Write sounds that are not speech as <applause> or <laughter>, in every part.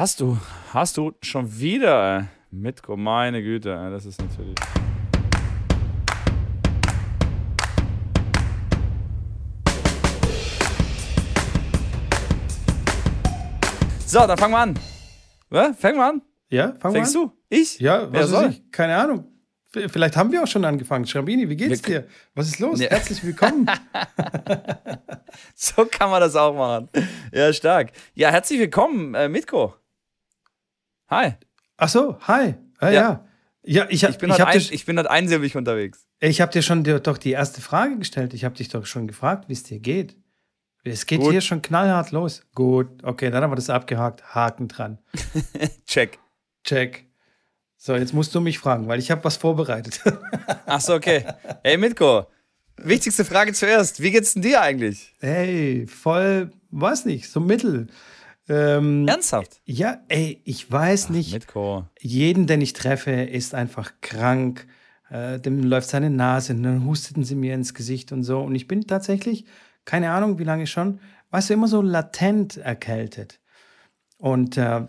Hast du, hast du schon wieder, Mitko, meine Güte, das ist natürlich. So, dann fangen wir an. Was? Fangen wir an? Ja, fangen Fängst wir an. du? Ich? Ja, Wer soll? Ich? Keine Ahnung. Vielleicht haben wir auch schon angefangen. Schrambini, wie geht's wir dir? Was ist los? Ja. Herzlich willkommen. <laughs> so kann man das auch machen. Ja, stark. Ja, herzlich willkommen, äh, Mitko. Hi. Ach so, hi. Ah, ja. ja. Ja, ich, ich, bin, ich, halt ein, ich bin halt einsilbig unterwegs. Ich habe dir schon doch die erste Frage gestellt. Ich habe dich doch schon gefragt, wie es dir geht. Es geht Gut. hier schon knallhart los. Gut, okay, dann haben wir das abgehakt. Haken dran. <laughs> Check. Check. So, jetzt musst du mich fragen, weil ich habe was vorbereitet. <laughs> Ach so, okay. Hey, Mitko, wichtigste Frage zuerst. Wie geht's denn dir eigentlich? Hey, voll, weiß nicht, so mittel. Ähm, Ernsthaft? Ja, ey, ich weiß Ach, nicht. Mitko. Jeden, den ich treffe, ist einfach krank. Äh, dem läuft seine Nase, und dann husteten sie mir ins Gesicht und so. Und ich bin tatsächlich keine Ahnung, wie lange schon, weißt du, immer so latent erkältet. Und äh,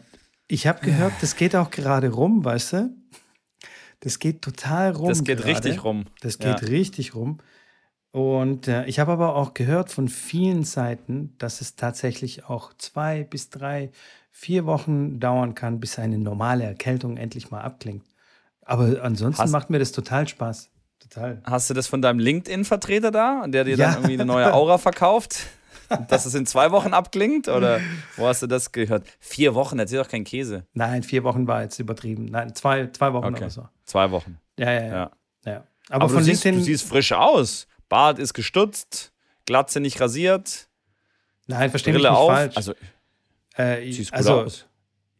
ich habe gehört, das geht auch gerade rum, weißt du? Das geht total rum. Das geht gerade. richtig rum. Das geht ja. richtig rum. Und äh, ich habe aber auch gehört von vielen Seiten, dass es tatsächlich auch zwei bis drei, vier Wochen dauern kann, bis eine normale Erkältung endlich mal abklingt. Aber ansonsten Hast macht mir das total Spaß. Total. Hast du das von deinem LinkedIn-Vertreter da, der dir ja. dann irgendwie eine neue Aura verkauft? <laughs> dass es in zwei Wochen abklingt? Oder wo hast du das gehört? Vier Wochen, erzähl doch kein Käse. Nein, vier Wochen war jetzt übertrieben. Nein, zwei, zwei Wochen okay. oder so. Zwei Wochen. Ja, ja, ja. ja. ja. Aber, Aber von du, LinkedIn siehst, du siehst frisch aus. Bart ist gestutzt, Glatze nicht rasiert. Nein, verstehe mich nicht auf. falsch. Also, äh, siehst gut also, aus.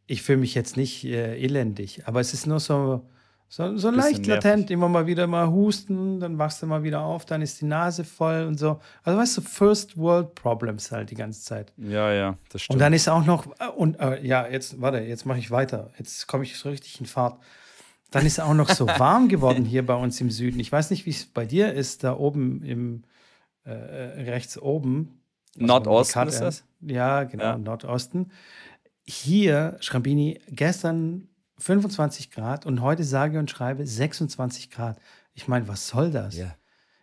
Ich fühle mich jetzt nicht äh, elendig, aber es ist nur so, so, so leicht latent, immer mal wieder mal husten, dann wachst du mal wieder auf, dann ist die Nase voll und so. Also weißt du, First World Problems halt die ganze Zeit. Ja, ja, das stimmt. Und dann ist auch noch, äh, und äh, ja, jetzt, warte, jetzt mache ich weiter. Jetzt komme ich so richtig in Fahrt. Dann ist auch noch so <laughs> warm geworden hier bei uns im Süden. Ich weiß nicht, wie es bei dir ist, da oben im äh, rechts oben. Nordosten ist das? Ja, genau, ja. Nordosten. Hier, Schrambini, gestern 25 Grad und heute sage und schreibe 26 Grad. Ich meine, was soll das? Ja.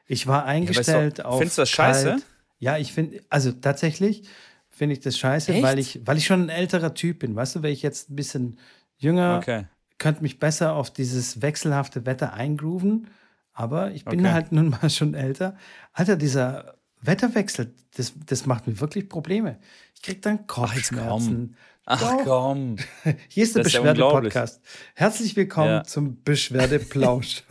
Ich war eingestellt ja, auf. Findest du das scheiße? Kalt. Ja, ich finde, also tatsächlich finde ich das scheiße, Echt? weil ich, weil ich schon ein älterer Typ bin. Weißt du, wenn ich jetzt ein bisschen jünger, okay. Könnte mich besser auf dieses wechselhafte Wetter eingrooven. Aber ich bin okay. halt <laughs> nun mal schon älter. Alter, dieser Wetterwechsel, das, das macht mir wirklich Probleme. Ich kriege dann Kopfschmerzen. Ach komm. <laughs> Hier ist der Beschwerde-Podcast. Herzlich willkommen ja. zum Beschwerdeplausch.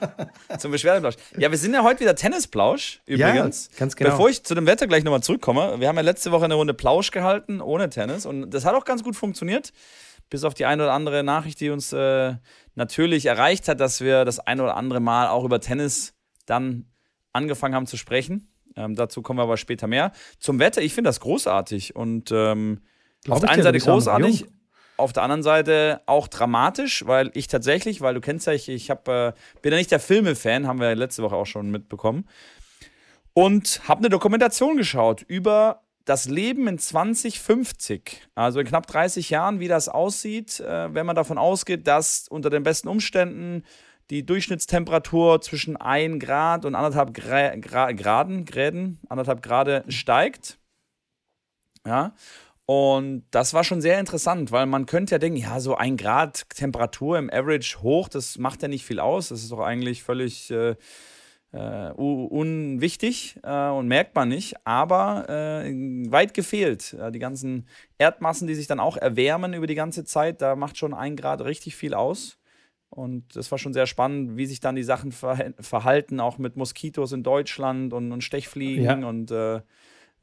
<laughs> zum Beschwerdeplausch. Ja, wir sind ja heute wieder Tennisplausch übrigens. Ja, ganz genau. Bevor ich zu dem Wetter gleich nochmal zurückkomme, wir haben ja letzte Woche eine Runde Plausch gehalten ohne Tennis und das hat auch ganz gut funktioniert. Bis auf die eine oder andere Nachricht, die uns äh, natürlich erreicht hat, dass wir das eine oder andere Mal auch über Tennis dann angefangen haben zu sprechen. Ähm, dazu kommen wir aber später mehr. Zum Wetter, ich finde das großartig und ähm, auf der einen Seite großartig, auf der anderen Seite auch dramatisch, weil ich tatsächlich, weil du kennst ja, ich, ich hab, äh, bin ja nicht der Filme-Fan, haben wir ja letzte Woche auch schon mitbekommen. Und habe eine Dokumentation geschaut über das Leben in 2050, also in knapp 30 Jahren, wie das aussieht, äh, wenn man davon ausgeht, dass unter den besten Umständen die Durchschnittstemperatur zwischen 1 Grad und 1,5 Gra Gra Graden, Gräden, 1,5 Grad steigt. Ja, und das war schon sehr interessant, weil man könnte ja denken, ja, so ein Grad Temperatur im Average hoch, das macht ja nicht viel aus. Das ist doch eigentlich völlig äh, äh, unwichtig äh, und merkt man nicht. Aber äh, weit gefehlt. die ganzen Erdmassen, die sich dann auch erwärmen über die ganze Zeit, da macht schon ein Grad richtig viel aus. Und das war schon sehr spannend, wie sich dann die Sachen verhalten, auch mit Moskitos in Deutschland und, und Stechfliegen ja. und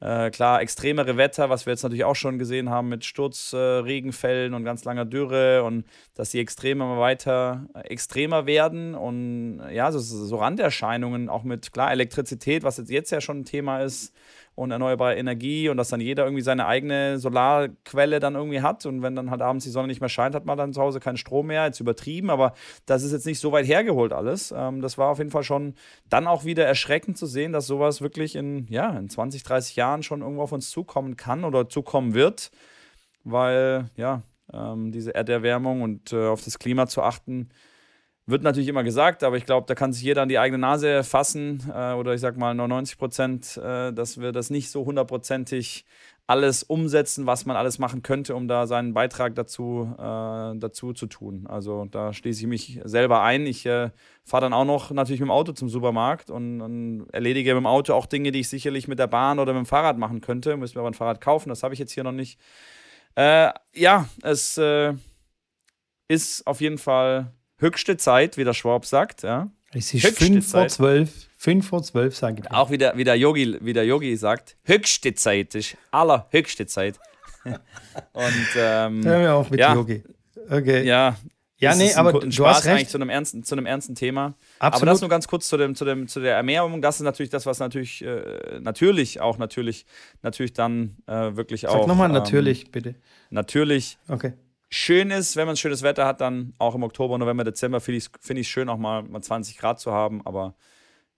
äh, klar, extremere Wetter, was wir jetzt natürlich auch schon gesehen haben mit Sturzregenfällen äh, und ganz langer Dürre und dass die Extreme immer weiter äh, extremer werden und ja, so, so Randerscheinungen auch mit, klar, Elektrizität, was jetzt, jetzt ja schon ein Thema ist, und erneuerbare Energie und dass dann jeder irgendwie seine eigene Solarquelle dann irgendwie hat und wenn dann halt abends die Sonne nicht mehr scheint, hat man dann zu Hause keinen Strom mehr, jetzt übertrieben, aber das ist jetzt nicht so weit hergeholt alles. Ähm, das war auf jeden Fall schon dann auch wieder erschreckend zu sehen, dass sowas wirklich in, ja, in 20, 30 Jahren schon irgendwo auf uns zukommen kann oder zukommen wird, weil, ja, ähm, diese Erderwärmung und äh, auf das Klima zu achten. Wird natürlich immer gesagt, aber ich glaube, da kann sich jeder an die eigene Nase fassen äh, oder ich sag mal 99 Prozent, äh, dass wir das nicht so hundertprozentig alles umsetzen, was man alles machen könnte, um da seinen Beitrag dazu, äh, dazu zu tun. Also da schließe ich mich selber ein. Ich äh, fahre dann auch noch natürlich mit dem Auto zum Supermarkt und, und, erledige mit dem Auto auch Dinge, die ich sicherlich mit der Bahn oder mit dem Fahrrad machen könnte. Müssen wir aber ein Fahrrad kaufen, das habe ich jetzt hier noch nicht. Äh, ja, es äh, ist auf jeden Fall höchste Zeit, wie der Schwab sagt. Ja. Es ist höchste 5 vor 12. 5 vor 12, sage ich. Auch wie der, wie der Yogi, wie der Yogi sagt, höchste Zeit ist allerhöchste Zeit. <laughs> Und ähm, Hör mir auf mit ja, Yogi. Okay. Ja, ja, nee, aber ein, ein du hast recht. zu einem ernsten, zu einem ernsten Thema. Absolut. Aber das nur ganz kurz zu, dem, zu, dem, zu der Ernährung. Das ist natürlich das, was natürlich, äh, natürlich auch natürlich, natürlich dann äh, wirklich auch. Sag nochmal ähm, natürlich, bitte. Natürlich. Okay schön ist, wenn man schönes Wetter hat, dann auch im Oktober, November, Dezember finde ich es find schön, auch mal, mal 20 Grad zu haben, aber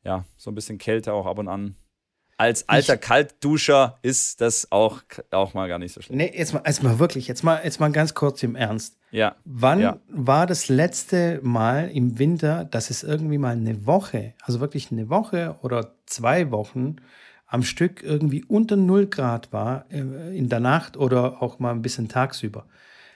ja, so ein bisschen Kälte auch ab und an. Als alter ich, Kaltduscher ist das auch, auch mal gar nicht so schlimm. Nee, jetzt mal, jetzt mal wirklich, jetzt mal, jetzt mal ganz kurz im Ernst. Ja. Wann ja. war das letzte Mal im Winter, dass es irgendwie mal eine Woche, also wirklich eine Woche oder zwei Wochen am Stück irgendwie unter 0 Grad war äh, in der Nacht oder auch mal ein bisschen tagsüber?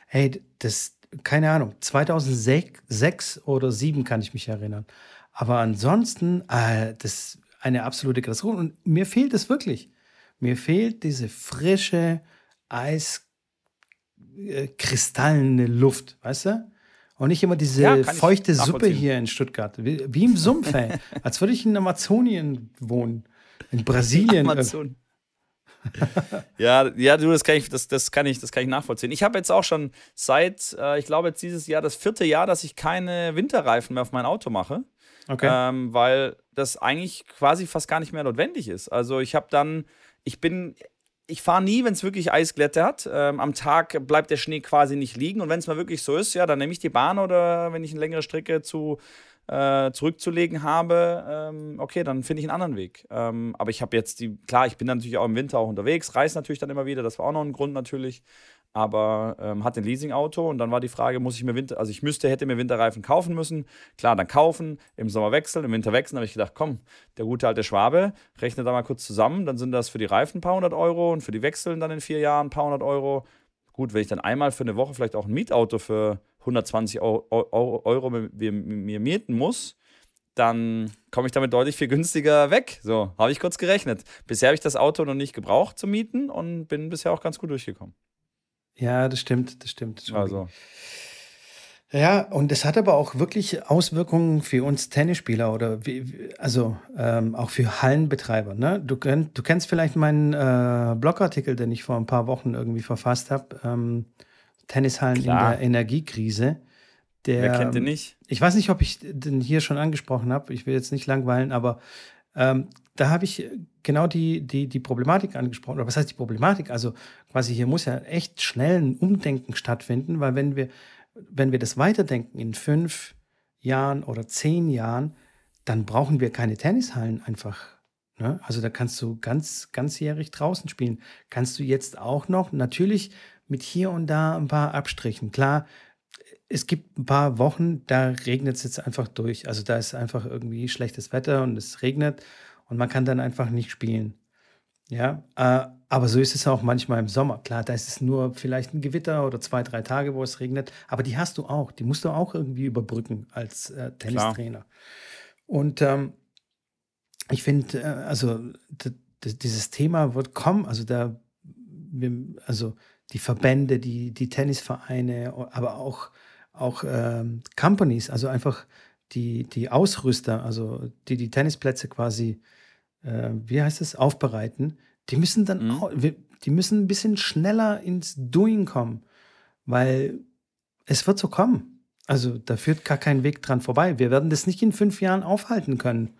Hey, das, keine Ahnung, 2006 oder 2007 kann ich mich erinnern. Aber ansonsten, äh, das ist eine absolute Katastrophe. Und mir fehlt es wirklich. Mir fehlt diese frische, eiskristallene Luft, weißt du? Und nicht immer diese ja, feuchte Suppe hier in Stuttgart. Wie, wie im Sumpf, ey. <laughs> Als würde ich in Amazonien wohnen. In Brasilien. Amazon <laughs> ja, ja, du, das kann ich, das, das kann ich, das kann ich nachvollziehen. Ich habe jetzt auch schon seit, äh, ich glaube jetzt dieses Jahr das vierte Jahr, dass ich keine Winterreifen mehr auf mein Auto mache. Okay. Ähm, weil das eigentlich quasi fast gar nicht mehr notwendig ist. Also ich habe dann, ich bin, ich fahre nie, wenn es wirklich Eisglätte hat. Ähm, am Tag bleibt der Schnee quasi nicht liegen. Und wenn es mal wirklich so ist, ja, dann nehme ich die Bahn oder wenn ich eine längere Strecke zu äh, zurückzulegen habe, ähm, okay, dann finde ich einen anderen Weg. Ähm, aber ich habe jetzt die, klar, ich bin natürlich auch im Winter auch unterwegs, reise natürlich dann immer wieder, das war auch noch ein Grund natürlich. Aber ähm, hatte ein Leasingauto und dann war die Frage, muss ich mir Winter, also ich müsste, hätte mir Winterreifen kaufen müssen. Klar, dann kaufen, im Sommer wechseln, im Winter wechseln. Da habe ich gedacht, komm, der gute alte Schwabe, rechne da mal kurz zusammen, dann sind das für die Reifen ein paar hundert Euro und für die Wechseln dann in vier Jahren ein paar hundert Euro. Gut, wenn ich dann einmal für eine Woche vielleicht auch ein Mietauto für 120 Euro, Euro mir, mir mieten muss, dann komme ich damit deutlich viel günstiger weg. So, habe ich kurz gerechnet. Bisher habe ich das Auto noch nicht gebraucht zum Mieten und bin bisher auch ganz gut durchgekommen. Ja, das stimmt, das stimmt. Das also. Ja, und es hat aber auch wirklich Auswirkungen für uns Tennisspieler oder wie, also ähm, auch für Hallenbetreiber. Ne? Du, du kennst vielleicht meinen äh, Blogartikel, den ich vor ein paar Wochen irgendwie verfasst habe. Ähm, Tennishallen Klar. in der Energiekrise. Der, Wer kennt den nicht? Ich weiß nicht, ob ich den hier schon angesprochen habe. Ich will jetzt nicht langweilen, aber ähm, da habe ich genau die, die, die Problematik angesprochen. Oder was heißt die Problematik? Also quasi hier muss ja echt schnell ein Umdenken stattfinden, weil wenn wir, wenn wir das weiterdenken in fünf Jahren oder zehn Jahren, dann brauchen wir keine Tennishallen einfach. Ne? Also da kannst du ganz, ganzjährig draußen spielen. Kannst du jetzt auch noch, natürlich mit hier und da ein paar Abstrichen. Klar, es gibt ein paar Wochen, da regnet es jetzt einfach durch. Also da ist einfach irgendwie schlechtes Wetter und es regnet und man kann dann einfach nicht spielen. Ja, äh, aber so ist es auch manchmal im Sommer. Klar, da ist es nur vielleicht ein Gewitter oder zwei, drei Tage, wo es regnet. Aber die hast du auch. Die musst du auch irgendwie überbrücken als äh, Tennistrainer. Klar. Und ähm, ich finde, äh, also dieses Thema wird kommen. Also da, also die Verbände, die, die Tennisvereine, aber auch, auch ähm, Companies, also einfach die, die Ausrüster, also die die Tennisplätze quasi, äh, wie heißt es, aufbereiten, die müssen dann mhm. auch, die müssen ein bisschen schneller ins Doing kommen, weil es wird so kommen. Also da führt gar kein Weg dran vorbei. Wir werden das nicht in fünf Jahren aufhalten können.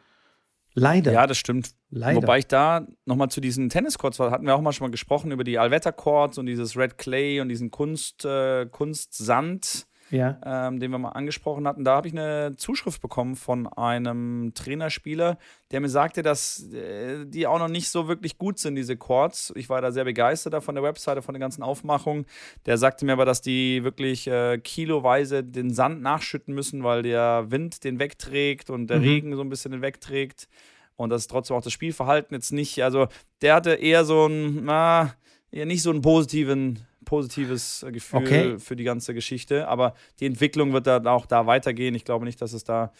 Leider. Ja, das stimmt. Leider. Wobei ich da nochmal zu diesen Tenniscourts, hatten wir auch mal schon mal gesprochen über die Allwetter-Courts und dieses Red Clay und diesen Kunst, äh, Kunstsand. Ja. ähm, den wir mal angesprochen hatten. Da habe ich eine Zuschrift bekommen von einem Trainerspieler, der mir sagte, dass äh, die auch noch nicht so wirklich gut sind, diese Chords. Ich war da sehr begeistert von der Webseite, von der ganzen Aufmachung. Der sagte mir aber, dass die wirklich äh, kiloweise den Sand nachschütten müssen, weil der Wind den wegträgt und der mhm. Regen so ein bisschen den wegträgt. Und das ist trotzdem auch das Spielverhalten jetzt nicht. Also, der hatte eher so ein, na, eher nicht so einen positiven positives äh, Gefühl okay. für die ganze Geschichte. Aber die Entwicklung wird dann auch da weitergehen. Ich glaube nicht, dass es da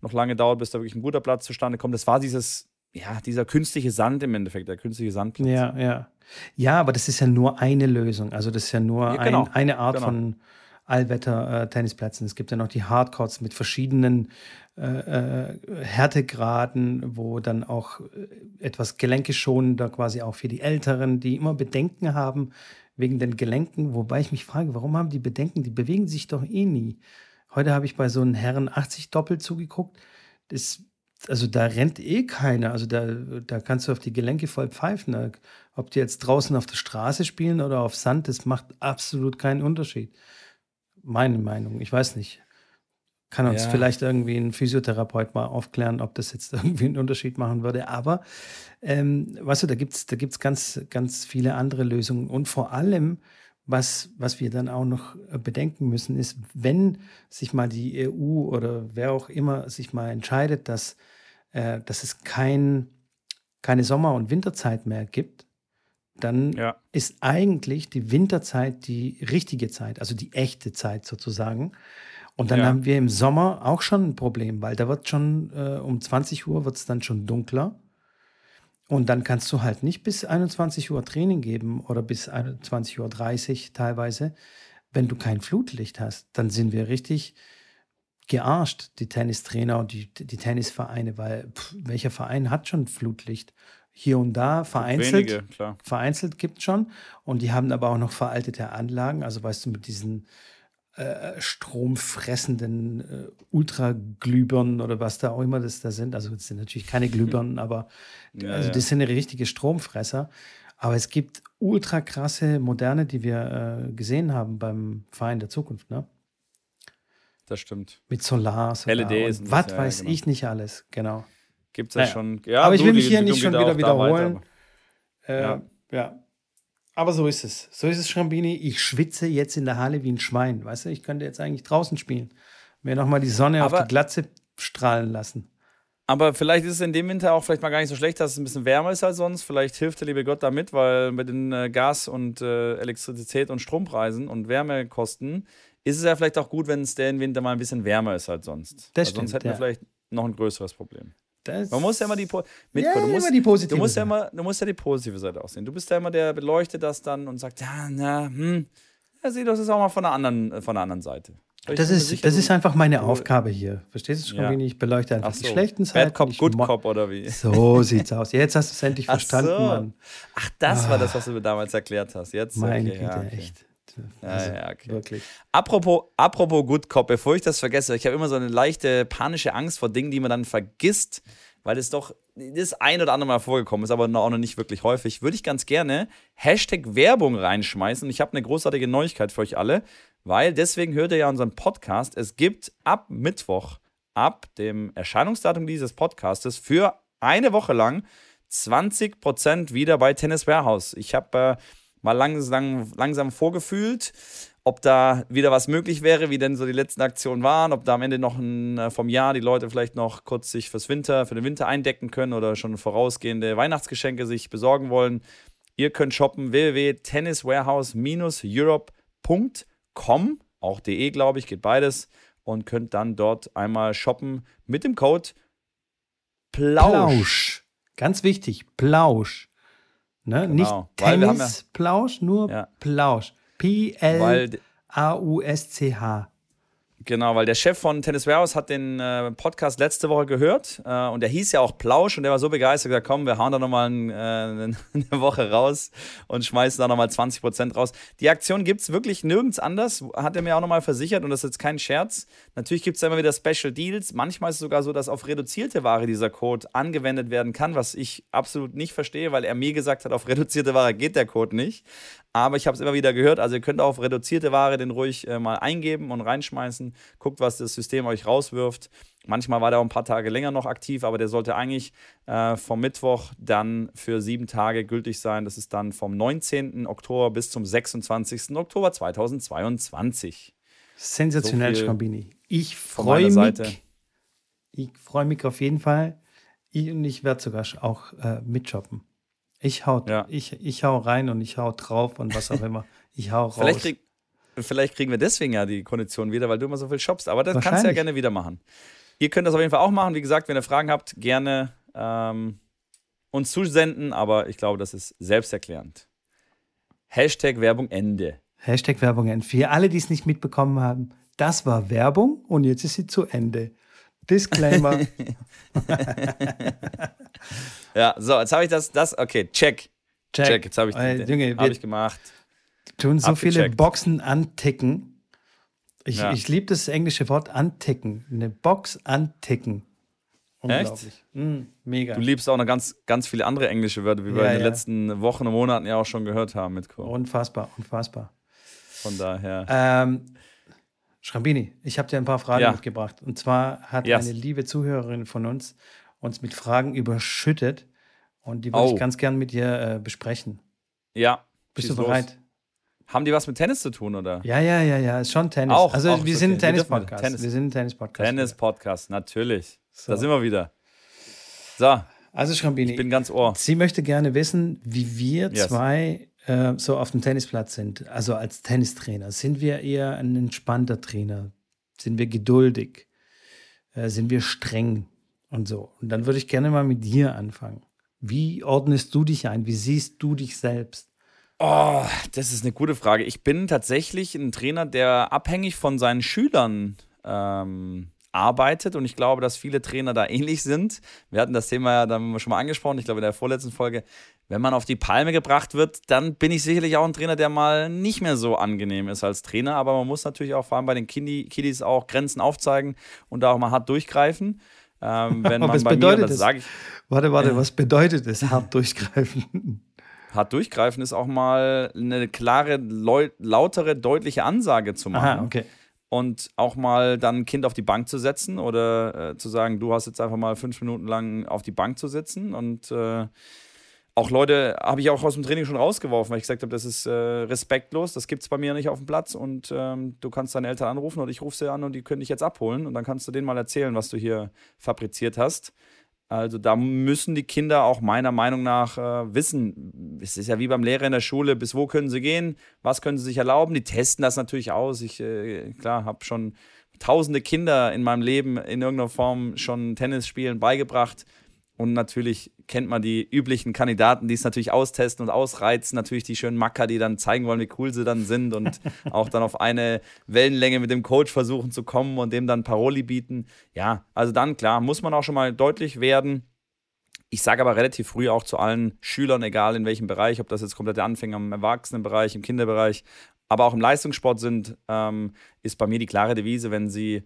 noch lange dauert, bis da wirklich ein guter Platz zustande kommt. Das war dieses, ja, dieser künstliche Sand im Endeffekt, der künstliche Sandplatz. Ja, ja. Ja, aber das ist ja nur eine Lösung. Also das ist ja nur ja, genau. ein, eine Art genau. von Allwetter-Tennisplätzen. Äh, es gibt ja noch die Hardcourts mit verschiedenen äh, äh, Härtegraden, wo dann auch äh, etwas gelenkeschonender quasi auch für die Älteren, die immer Bedenken haben, wegen den Gelenken, wobei ich mich frage, warum haben die Bedenken? Die bewegen sich doch eh nie. Heute habe ich bei so einem Herren 80 Doppel zugeguckt. Das, also da rennt eh keiner. Also da, da kannst du auf die Gelenke voll pfeifen. Ob die jetzt draußen auf der Straße spielen oder auf Sand, das macht absolut keinen Unterschied. Meine Meinung. Ich weiß nicht. Kann uns ja. vielleicht irgendwie ein Physiotherapeut mal aufklären, ob das jetzt <laughs> irgendwie einen Unterschied machen würde. Aber ähm, weißt du, da gibt es da gibt's ganz, ganz viele andere Lösungen. Und vor allem, was, was wir dann auch noch äh, bedenken müssen, ist, wenn sich mal die EU oder wer auch immer sich mal entscheidet, dass, äh, dass es kein, keine Sommer- und Winterzeit mehr gibt, dann ja. ist eigentlich die Winterzeit die richtige Zeit, also die echte Zeit sozusagen. Und dann ja. haben wir im Sommer auch schon ein Problem, weil da wird schon äh, um 20 Uhr wird es dann schon dunkler. Und dann kannst du halt nicht bis 21 Uhr Training geben oder bis 21.30 Uhr teilweise, wenn du kein Flutlicht hast. Dann sind wir richtig gearscht, die Tennistrainer und die, die Tennisvereine, weil pff, welcher Verein hat schon Flutlicht? Hier und da, vereinzelt. Wenige, vereinzelt gibt es schon. Und die haben aber auch noch veraltete Anlagen. Also weißt du, mit diesen äh, stromfressenden äh, Ultraglühbirnen oder was da auch immer das da sind. Also das sind natürlich keine <laughs> Glühbirnen, aber ja, also das sind richtige Stromfresser. Aber es gibt ultra krasse moderne, die wir äh, gesehen haben beim Verein der Zukunft, ne? Das stimmt. Mit Solar, LEDs. Und was ja, weiß genau. ich nicht alles, genau. Gibt es ja naja. schon. Ja, aber ich will mich hier nicht schon wieder wiederholen. Äh, ja. ja. Aber so ist es. So ist es, Schrambini. Ich schwitze jetzt in der Halle wie ein Schwein. Weißt du, ich könnte jetzt eigentlich draußen spielen. Mir nochmal die Sonne aber, auf die Glatze strahlen lassen. Aber vielleicht ist es in dem Winter auch vielleicht mal gar nicht so schlecht, dass es ein bisschen wärmer ist als sonst. Vielleicht hilft der liebe Gott damit, weil mit den äh, Gas- und äh, Elektrizität und Strompreisen und Wärmekosten ist es ja vielleicht auch gut, wenn es der Winter mal ein bisschen wärmer ist als sonst. Das stimmt, sonst hätten ja. wir vielleicht noch ein größeres Problem. Das Man muss ja immer die, mit, ja, du musst, immer die positive du musst ja immer, du musst ja die positive Seite aussehen. Du bist ja immer der beleuchtet das dann und sagt, ja, na, hm, ja, sieh das ist auch mal von der anderen, von der anderen Seite. das ist, sicher, das ist einfach meine Aufgabe hier. Verstehst du schon, ja. Ich beleuchte einfach so. die schlechten Seiten. Bad Cop, Good Cop oder wie? So sieht's aus. Jetzt hast du es endlich verstanden, so. Mann. Ach, das ah. war das, was du mir damals erklärt hast. Jetzt, Meine okay, Güte, ja, okay. echt. Also, ja, okay. Wirklich. Apropos, apropos Good Cop, bevor ich das vergesse, ich habe immer so eine leichte panische Angst vor Dingen, die man dann vergisst, weil es doch das ein oder andere Mal vorgekommen ist, aber auch noch nicht wirklich häufig, würde ich ganz gerne Hashtag Werbung reinschmeißen. Und ich habe eine großartige Neuigkeit für euch alle, weil deswegen hört ihr ja unseren Podcast. Es gibt ab Mittwoch, ab dem Erscheinungsdatum dieses Podcastes, für eine Woche lang 20% wieder bei Tennis Warehouse. Ich habe äh, mal langsam, langsam vorgefühlt, ob da wieder was möglich wäre, wie denn so die letzten Aktionen waren, ob da am Ende noch ein, äh, vom Jahr die Leute vielleicht noch kurz sich fürs Winter, für den Winter eindecken können oder schon vorausgehende Weihnachtsgeschenke sich besorgen wollen. Ihr könnt shoppen www.tenniswarehouse-europe.com, auch de, glaube ich, geht beides und könnt dann dort einmal shoppen mit dem Code Plausch. Plausch. Ganz wichtig, Plausch. Ne? Genau. Nicht Tennis-Plausch, nur ja. Plausch. P-L-A-U-S-C-H. Genau, weil der Chef von Tennis Warehouse hat den äh, Podcast letzte Woche gehört äh, und der hieß ja auch Plausch und der war so begeistert, gesagt, komm, wir hauen da nochmal ein, äh, <laughs> eine Woche raus und schmeißen da nochmal 20% raus. Die Aktion gibt es wirklich nirgends anders, hat er mir auch nochmal versichert und das ist jetzt kein Scherz. Natürlich gibt es immer wieder Special Deals, manchmal ist es sogar so, dass auf reduzierte Ware dieser Code angewendet werden kann, was ich absolut nicht verstehe, weil er mir gesagt hat, auf reduzierte Ware geht der Code nicht. Aber ich habe es immer wieder gehört. Also ihr könnt auf reduzierte Ware den ruhig äh, mal eingeben und reinschmeißen. Guckt, was das System euch rauswirft. Manchmal war der auch ein paar Tage länger noch aktiv, aber der sollte eigentlich äh, vom Mittwoch dann für sieben Tage gültig sein. Das ist dann vom 19. Oktober bis zum 26. Oktober 2022. Sensationell, so Schrambini. Ich freue mich. Ich freue mich auf jeden Fall. Ich, und ich werde sogar auch äh, mitshoppen. Ich hau, ja. ich, ich hau rein und ich hau drauf und was auch <laughs> immer. Ich hau raus. Vielleicht, krieg, vielleicht kriegen wir deswegen ja die Kondition wieder, weil du immer so viel shoppst. Aber das kannst du ja gerne wieder machen. Ihr könnt das auf jeden Fall auch machen. Wie gesagt, wenn ihr Fragen habt, gerne ähm, uns zusenden. Aber ich glaube, das ist selbsterklärend. Hashtag Werbung Ende. Hashtag Werbung Ende. Für alle, die es nicht mitbekommen haben, das war Werbung und jetzt ist sie zu Ende. Disclaimer. <laughs> ja, so, jetzt habe ich das, das, okay, check. Check. check. Jetzt habe ich, äh, hab ich gemacht. Tun so viele Boxen anticken. Ich, ja. ich liebe das englische Wort anticken. Eine Box anticken. Unglaublich. Mm, mega. Du liebst auch noch ganz, ganz viele andere englische Wörter, wie wir ja, in den ja. letzten Wochen und Monaten ja auch schon gehört haben mit Co. Unfassbar, unfassbar. Von daher. Ähm, Schrambini, ich habe dir ein paar Fragen ja. mitgebracht. Und zwar hat yes. eine liebe Zuhörerin von uns uns mit Fragen überschüttet. Und die würde oh. ich ganz gern mit dir äh, besprechen. Ja. Bist du bereit? Los. Haben die was mit Tennis zu tun, oder? Ja, ja, ja, ja, ist schon Tennis. Auch, also auch, wir, sind Tennis Tennis. Tennis. wir sind ein Tennis-Podcast. Tennis-Podcast, natürlich. So. Da sind wir wieder. So. Also Schrambini, ich bin ganz ohr. Sie möchte gerne wissen, wie wir yes. zwei äh, so auf dem Tennisplatz sind, also als Tennistrainer, sind wir eher ein entspannter Trainer? Sind wir geduldig? Äh, sind wir streng und so? Und dann würde ich gerne mal mit dir anfangen. Wie ordnest du dich ein? Wie siehst du dich selbst? Oh, das ist eine gute Frage. Ich bin tatsächlich ein Trainer, der abhängig von seinen Schülern ähm, arbeitet und ich glaube, dass viele Trainer da ähnlich sind. Wir hatten das Thema ja dann schon mal angesprochen, ich glaube in der vorletzten Folge. Wenn man auf die Palme gebracht wird, dann bin ich sicherlich auch ein Trainer, der mal nicht mehr so angenehm ist als Trainer, aber man muss natürlich auch vor allem bei den Kiddies auch Grenzen aufzeigen und da auch mal hart durchgreifen. Ähm, <laughs> wenn man was bei bedeutet mir, das sage ich. Warte, warte, äh, was bedeutet es, hart durchgreifen? <laughs> Hart durchgreifen ist auch mal eine klare, lautere, deutliche Ansage zu machen. Aha, okay und auch mal dann ein Kind auf die Bank zu setzen oder äh, zu sagen, du hast jetzt einfach mal fünf Minuten lang auf die Bank zu sitzen und äh, auch Leute habe ich auch aus dem Training schon rausgeworfen, weil ich gesagt habe, das ist äh, respektlos, das gibt es bei mir nicht auf dem Platz und ähm, du kannst deine Eltern anrufen oder ich rufe sie an und die können dich jetzt abholen und dann kannst du denen mal erzählen, was du hier fabriziert hast. Also da müssen die Kinder auch meiner Meinung nach äh, wissen, es ist ja wie beim Lehrer in der Schule, bis wo können sie gehen, was können sie sich erlauben. Die testen das natürlich aus. Ich, äh, klar, habe schon tausende Kinder in meinem Leben in irgendeiner Form schon Tennisspielen beigebracht. Und natürlich kennt man die üblichen Kandidaten, die es natürlich austesten und ausreizen. Natürlich die schönen Macker, die dann zeigen wollen, wie cool sie dann sind und <laughs> auch dann auf eine Wellenlänge mit dem Coach versuchen zu kommen und dem dann Paroli bieten. Ja, also dann klar, muss man auch schon mal deutlich werden. Ich sage aber relativ früh auch zu allen Schülern, egal in welchem Bereich, ob das jetzt komplette Anfänger im Erwachsenenbereich, im Kinderbereich, aber auch im Leistungssport sind, ähm, ist bei mir die klare Devise, wenn sie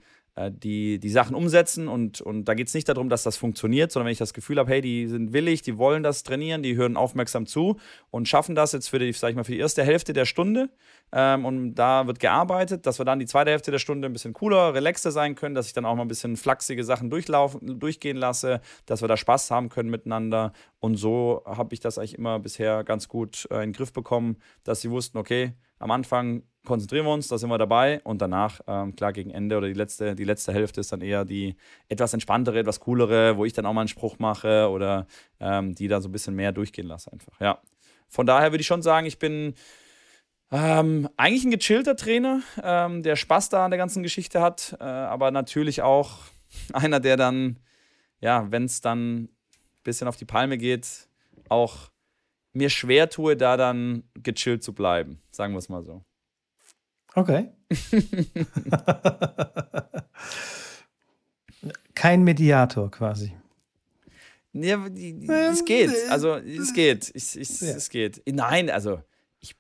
die, die Sachen umsetzen und, und da geht es nicht darum, dass das funktioniert, sondern wenn ich das Gefühl habe, hey, die sind willig, die wollen das trainieren, die hören aufmerksam zu und schaffen das jetzt für die, sag ich mal, für die erste Hälfte der Stunde ähm, und da wird gearbeitet, dass wir dann die zweite Hälfte der Stunde ein bisschen cooler, relaxter sein können, dass ich dann auch mal ein bisschen flachsige Sachen durchlaufen, durchgehen lasse, dass wir da Spaß haben können miteinander. Und so habe ich das eigentlich immer bisher ganz gut äh, in den Griff bekommen, dass sie wussten, okay, am Anfang konzentrieren wir uns, da sind wir dabei und danach, ähm, klar, gegen Ende oder die letzte, die letzte Hälfte ist dann eher die etwas entspanntere, etwas coolere, wo ich dann auch mal einen Spruch mache oder ähm, die da so ein bisschen mehr durchgehen lasse einfach. Ja. Von daher würde ich schon sagen, ich bin ähm, eigentlich ein gechillter Trainer, ähm, der Spaß da an der ganzen Geschichte hat, äh, aber natürlich auch <laughs> einer, der dann, ja, wenn es dann ein bisschen auf die Palme geht, auch mir schwer tue, da dann gechillt zu bleiben, sagen wir es mal so. Okay. <laughs> Kein Mediator quasi. Ja, es geht. Also, es geht. Ich, ich, ja. Es geht. Nein, also, ich,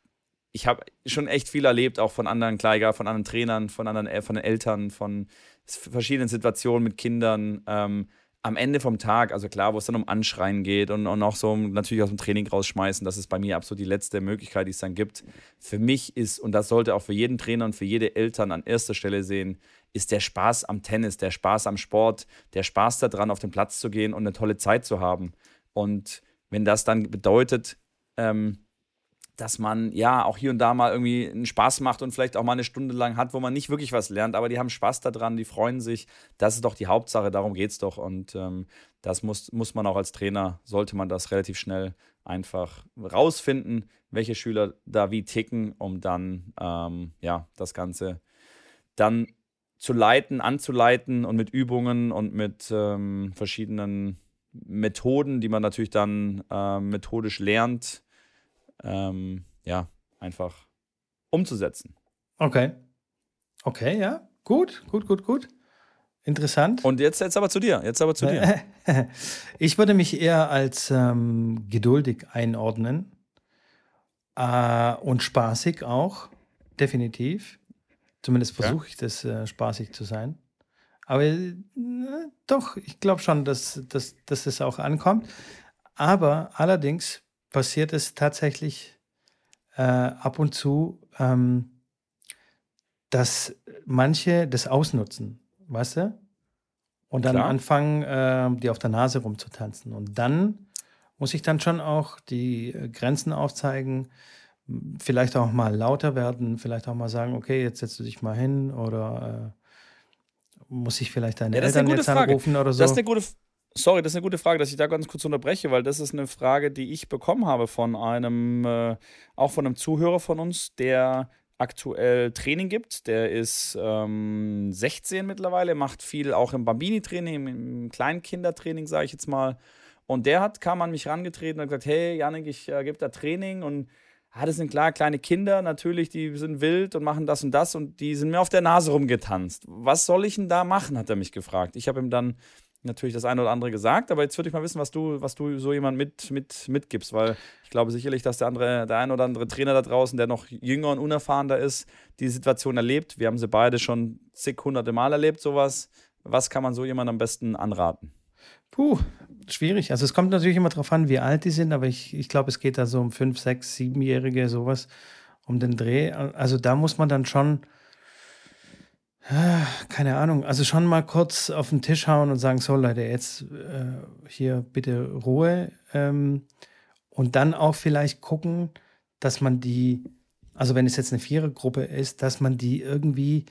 ich habe schon echt viel erlebt, auch von anderen Kleiger, von anderen Trainern, von anderen von den Eltern, von verschiedenen Situationen mit Kindern. Ähm, am Ende vom Tag, also klar, wo es dann um Anschreien geht und, und auch so natürlich aus dem Training rausschmeißen, das ist bei mir absolut die letzte Möglichkeit, die es dann gibt. Für mich ist, und das sollte auch für jeden Trainer und für jede Eltern an erster Stelle sehen, ist der Spaß am Tennis, der Spaß am Sport, der Spaß daran, auf den Platz zu gehen und eine tolle Zeit zu haben. Und wenn das dann bedeutet, ähm, dass man ja auch hier und da mal irgendwie einen Spaß macht und vielleicht auch mal eine Stunde lang hat, wo man nicht wirklich was lernt, aber die haben Spaß daran, die freuen sich. Das ist doch die Hauptsache, darum geht es doch. Und ähm, das muss, muss man auch als Trainer, sollte man das relativ schnell einfach rausfinden, welche Schüler da wie ticken, um dann ähm, ja, das Ganze dann zu leiten, anzuleiten und mit Übungen und mit ähm, verschiedenen Methoden, die man natürlich dann äh, methodisch lernt, ähm, ja, einfach umzusetzen. Okay. Okay, ja. Gut, gut, gut, gut. Interessant. Und jetzt, jetzt aber zu dir. Jetzt aber zu dir. <laughs> ich würde mich eher als ähm, geduldig einordnen äh, und spaßig auch, definitiv. Zumindest versuche ja. ich das, äh, spaßig zu sein. Aber äh, doch, ich glaube schon, dass, dass, dass es auch ankommt. Aber allerdings passiert es tatsächlich äh, ab und zu, ähm, dass manche das ausnutzen, weißt du? Und dann Klar. anfangen, äh, die auf der Nase rumzutanzen. Und dann muss ich dann schon auch die äh, Grenzen aufzeigen, vielleicht auch mal lauter werden, vielleicht auch mal sagen, okay, jetzt setzt du dich mal hin oder äh, muss ich vielleicht deine ja, Eltern jetzt Frage. anrufen oder so. Das ist eine gute Sorry, das ist eine gute Frage, dass ich da ganz kurz unterbreche, weil das ist eine Frage, die ich bekommen habe von einem, äh, auch von einem Zuhörer von uns, der aktuell Training gibt. Der ist ähm, 16 mittlerweile, macht viel auch im Bambini-Training, im Kleinkindertraining, sage ich jetzt mal. Und der hat, kam an mich rangetreten und gesagt, hey Janik, ich äh, gebe da Training und ah, das sind klar kleine Kinder, natürlich, die sind wild und machen das und das und die sind mir auf der Nase rumgetanzt. Was soll ich denn da machen, hat er mich gefragt. Ich habe ihm dann natürlich das eine oder andere gesagt, aber jetzt würde ich mal wissen, was du, was du so jemand mit, mit, mitgibst, weil ich glaube sicherlich, dass der andere, der ein oder andere Trainer da draußen, der noch jünger und unerfahrener ist, die Situation erlebt. Wir haben sie beide schon zig hunderte Mal erlebt, sowas. Was kann man so jemandem am besten anraten? Puh, schwierig. Also es kommt natürlich immer darauf an, wie alt die sind, aber ich, ich glaube, es geht da so um fünf, sechs, siebenjährige, sowas, um den Dreh. Also da muss man dann schon keine Ahnung. Also schon mal kurz auf den Tisch hauen und sagen, so Leute, jetzt äh, hier bitte Ruhe. Ähm, und dann auch vielleicht gucken, dass man die, also wenn es jetzt eine Vierergruppe ist, dass man die irgendwie,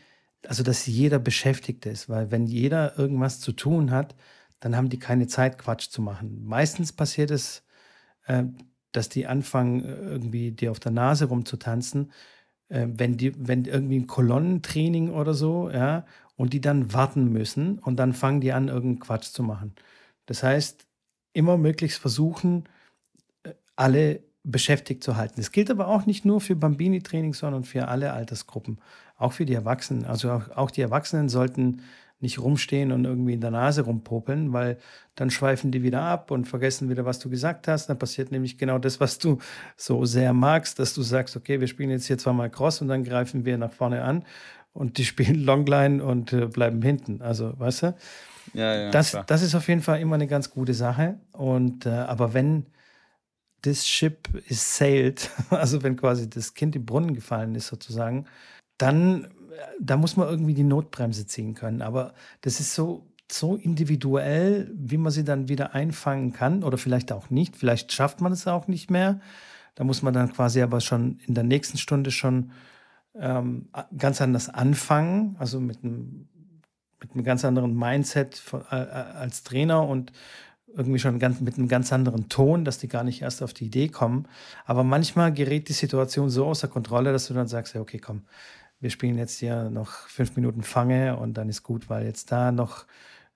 also dass jeder beschäftigt ist. Weil wenn jeder irgendwas zu tun hat, dann haben die keine Zeit, Quatsch zu machen. Meistens passiert es, äh, dass die anfangen, irgendwie dir auf der Nase rumzutanzen äh, wenn die, wenn irgendwie ein Kolonnentraining oder so, ja, und die dann warten müssen und dann fangen die an, irgendeinen Quatsch zu machen. Das heißt, immer möglichst versuchen, äh, alle beschäftigt zu halten. Das gilt aber auch nicht nur für Bambini-Training, sondern für alle Altersgruppen, auch für die Erwachsenen. Also auch, auch die Erwachsenen sollten nicht rumstehen und irgendwie in der Nase rumpopeln, weil dann schweifen die wieder ab und vergessen wieder, was du gesagt hast. Dann passiert nämlich genau das, was du so sehr magst, dass du sagst, okay, wir spielen jetzt hier zweimal Cross und dann greifen wir nach vorne an und die <laughs> spielen Longline und äh, bleiben hinten. Also, weißt du? Ja, ja, das, das ist auf jeden Fall immer eine ganz gute Sache. Und äh, aber wenn das Ship is sailed, <laughs> also wenn quasi das Kind im Brunnen gefallen ist sozusagen, dann da muss man irgendwie die Notbremse ziehen können. Aber das ist so, so individuell, wie man sie dann wieder einfangen kann oder vielleicht auch nicht. Vielleicht schafft man es auch nicht mehr. Da muss man dann quasi aber schon in der nächsten Stunde schon ähm, ganz anders anfangen, also mit einem, mit einem ganz anderen Mindset von, äh, als Trainer und irgendwie schon ganz, mit einem ganz anderen Ton, dass die gar nicht erst auf die Idee kommen. Aber manchmal gerät die Situation so außer Kontrolle, dass du dann sagst, ja, okay, komm, wir spielen jetzt hier noch fünf Minuten Fange und dann ist gut, weil jetzt da noch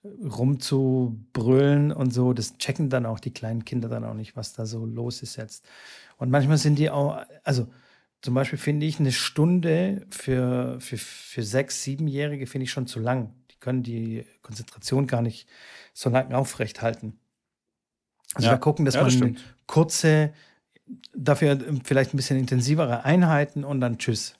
rumzubrüllen und so, das checken dann auch die kleinen Kinder dann auch nicht, was da so los ist jetzt. Und manchmal sind die auch, also zum Beispiel finde ich eine Stunde für, für, für sechs, siebenjährige finde ich schon zu lang. Die können die Konzentration gar nicht so lange aufrecht halten. Also ja. da gucken, dass ja, das man kurze, dafür vielleicht ein bisschen intensivere Einheiten und dann tschüss.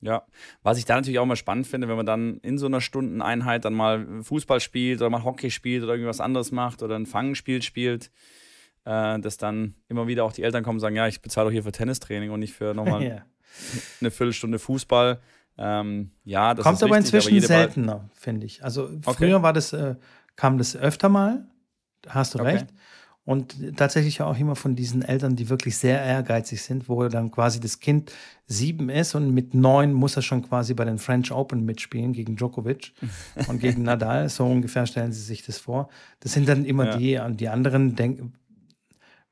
Ja, was ich da natürlich auch mal spannend finde, wenn man dann in so einer Stundeneinheit dann mal Fußball spielt oder mal Hockey spielt oder irgendwas anderes macht oder ein Fangenspiel spielt, äh, dass dann immer wieder auch die Eltern kommen und sagen, ja, ich bezahle doch hier für Tennistraining und nicht für nochmal <laughs> ja. eine Viertelstunde Fußball. Ähm, ja, das Kommt aber wichtig, inzwischen aber seltener, finde ich. Also okay. früher war das, äh, kam das öfter mal, hast du okay. recht. Und tatsächlich auch immer von diesen Eltern, die wirklich sehr ehrgeizig sind, wo dann quasi das Kind sieben ist und mit neun muss er schon quasi bei den French Open mitspielen gegen Djokovic und <laughs> gegen Nadal. So ungefähr stellen sie sich das vor. Das sind dann immer ja. die, die anderen denken,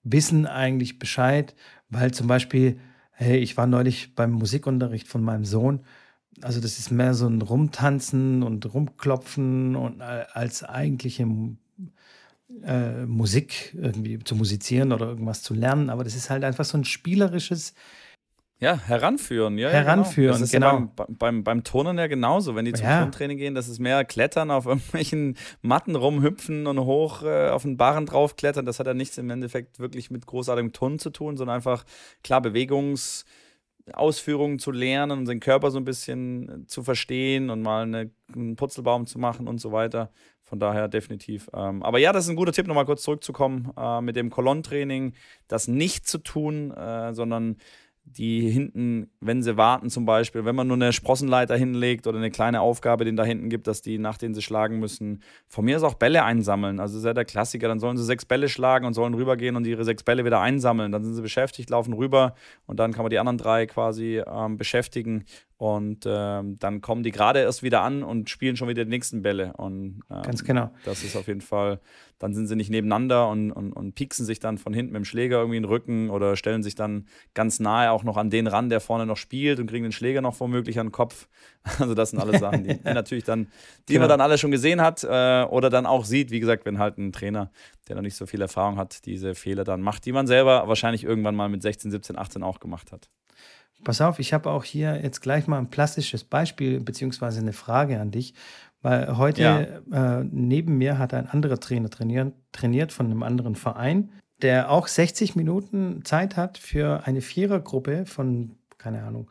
wissen eigentlich Bescheid, weil zum Beispiel, hey, ich war neulich beim Musikunterricht von meinem Sohn. Also das ist mehr so ein Rumtanzen und Rumklopfen und als eigentliche äh, Musik irgendwie zu musizieren oder irgendwas zu lernen, aber das ist halt einfach so ein spielerisches ja, heranführen, ja. Heranführen, ja, genau. Das ist genau. Ja beim, beim, beim Turnen ja genauso. Wenn die zum ja. Turntraining gehen, das ist mehr Klettern, auf <laughs> irgendwelchen Matten rumhüpfen und hoch äh, auf den Barren draufklettern. Das hat ja nichts im Endeffekt wirklich mit großartigem Turnen zu tun, sondern einfach, klar, Bewegungsausführungen zu lernen und den Körper so ein bisschen zu verstehen und mal eine, einen Putzelbaum zu machen und so weiter. Von daher definitiv. Ähm, aber ja, das ist ein guter Tipp, nochmal kurz zurückzukommen äh, mit dem Kolonnentraining, das nicht zu tun, äh, sondern die hinten, wenn sie warten zum Beispiel, wenn man nur eine Sprossenleiter hinlegt oder eine kleine Aufgabe, den da hinten gibt, dass die, nach denen sie schlagen müssen, von mir ist auch Bälle einsammeln. Also ist ja der Klassiker. Dann sollen sie sechs Bälle schlagen und sollen rübergehen und ihre sechs Bälle wieder einsammeln. Dann sind sie beschäftigt, laufen rüber und dann kann man die anderen drei quasi ähm, beschäftigen und ähm, dann kommen die gerade erst wieder an und spielen schon wieder die nächsten Bälle. Und ähm, ganz genau. Das ist auf jeden Fall, dann sind sie nicht nebeneinander und, und, und pieksen sich dann von hinten mit dem Schläger irgendwie in den Rücken oder stellen sich dann ganz nahe auch noch an den ran, der vorne noch spielt und kriegen den Schläger noch womöglich an den Kopf. <laughs> Also das sind alle Sachen, die, die <laughs> natürlich dann, die genau. man dann alle schon gesehen hat äh, oder dann auch sieht, wie gesagt, wenn halt ein Trainer, der noch nicht so viel Erfahrung hat, diese Fehler dann macht, die man selber wahrscheinlich irgendwann mal mit 16, 17, 18 auch gemacht hat. Pass auf, ich habe auch hier jetzt gleich mal ein plastisches Beispiel beziehungsweise eine Frage an dich, weil heute ja. äh, neben mir hat ein anderer Trainer trainiert, trainiert von einem anderen Verein, der auch 60 Minuten Zeit hat für eine Vierergruppe von, keine Ahnung,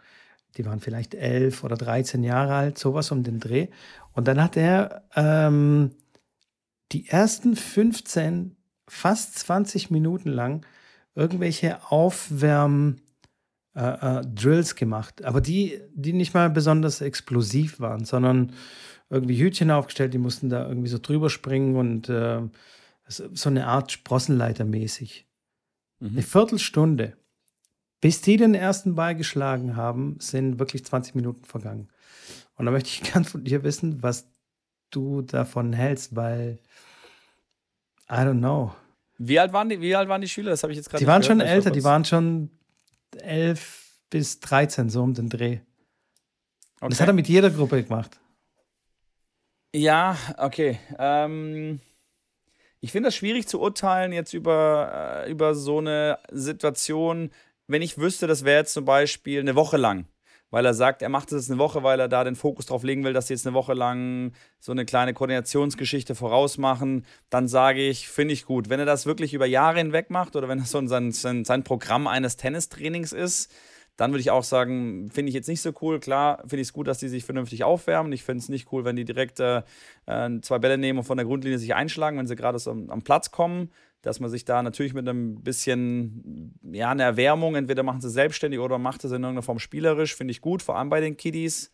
die waren vielleicht elf oder 13 Jahre alt, sowas um den Dreh. Und dann hat er ähm, die ersten 15, fast 20 Minuten lang irgendwelche Aufwärm- äh, äh, Drills gemacht, aber die, die nicht mal besonders explosiv waren, sondern irgendwie Hütchen aufgestellt, die mussten da irgendwie so drüber springen und äh, so eine Art Sprossenleiter mäßig. Mhm. Eine Viertelstunde. Bis die den ersten Ball geschlagen haben, sind wirklich 20 Minuten vergangen. Und da möchte ich <laughs> gern von dir wissen, was du davon hältst, weil I don't know. Wie alt waren die, wie alt waren die Schüler? Das habe ich jetzt gerade Die waren schon älter, die waren schon 11 bis 13, so um den Dreh. Okay. Das hat er mit jeder Gruppe gemacht. Ja, okay. Ähm, ich finde das schwierig zu urteilen jetzt über, äh, über so eine Situation, wenn ich wüsste, das wäre jetzt zum Beispiel eine Woche lang weil er sagt, er macht es jetzt eine Woche, weil er da den Fokus drauf legen will, dass sie jetzt eine Woche lang so eine kleine Koordinationsgeschichte vorausmachen, dann sage ich, finde ich gut. Wenn er das wirklich über Jahre hinweg macht oder wenn das so sein, sein, sein Programm eines Tennistrainings ist, dann würde ich auch sagen, finde ich jetzt nicht so cool. Klar, finde ich es gut, dass die sich vernünftig aufwärmen. Ich finde es nicht cool, wenn die direkt äh, äh, zwei Bälle nehmen und von der Grundlinie sich einschlagen, wenn sie gerade so am, am Platz kommen dass man sich da natürlich mit einem bisschen, ja, eine Erwärmung, entweder machen sie selbstständig oder macht es in irgendeiner Form spielerisch, finde ich gut, vor allem bei den Kiddies.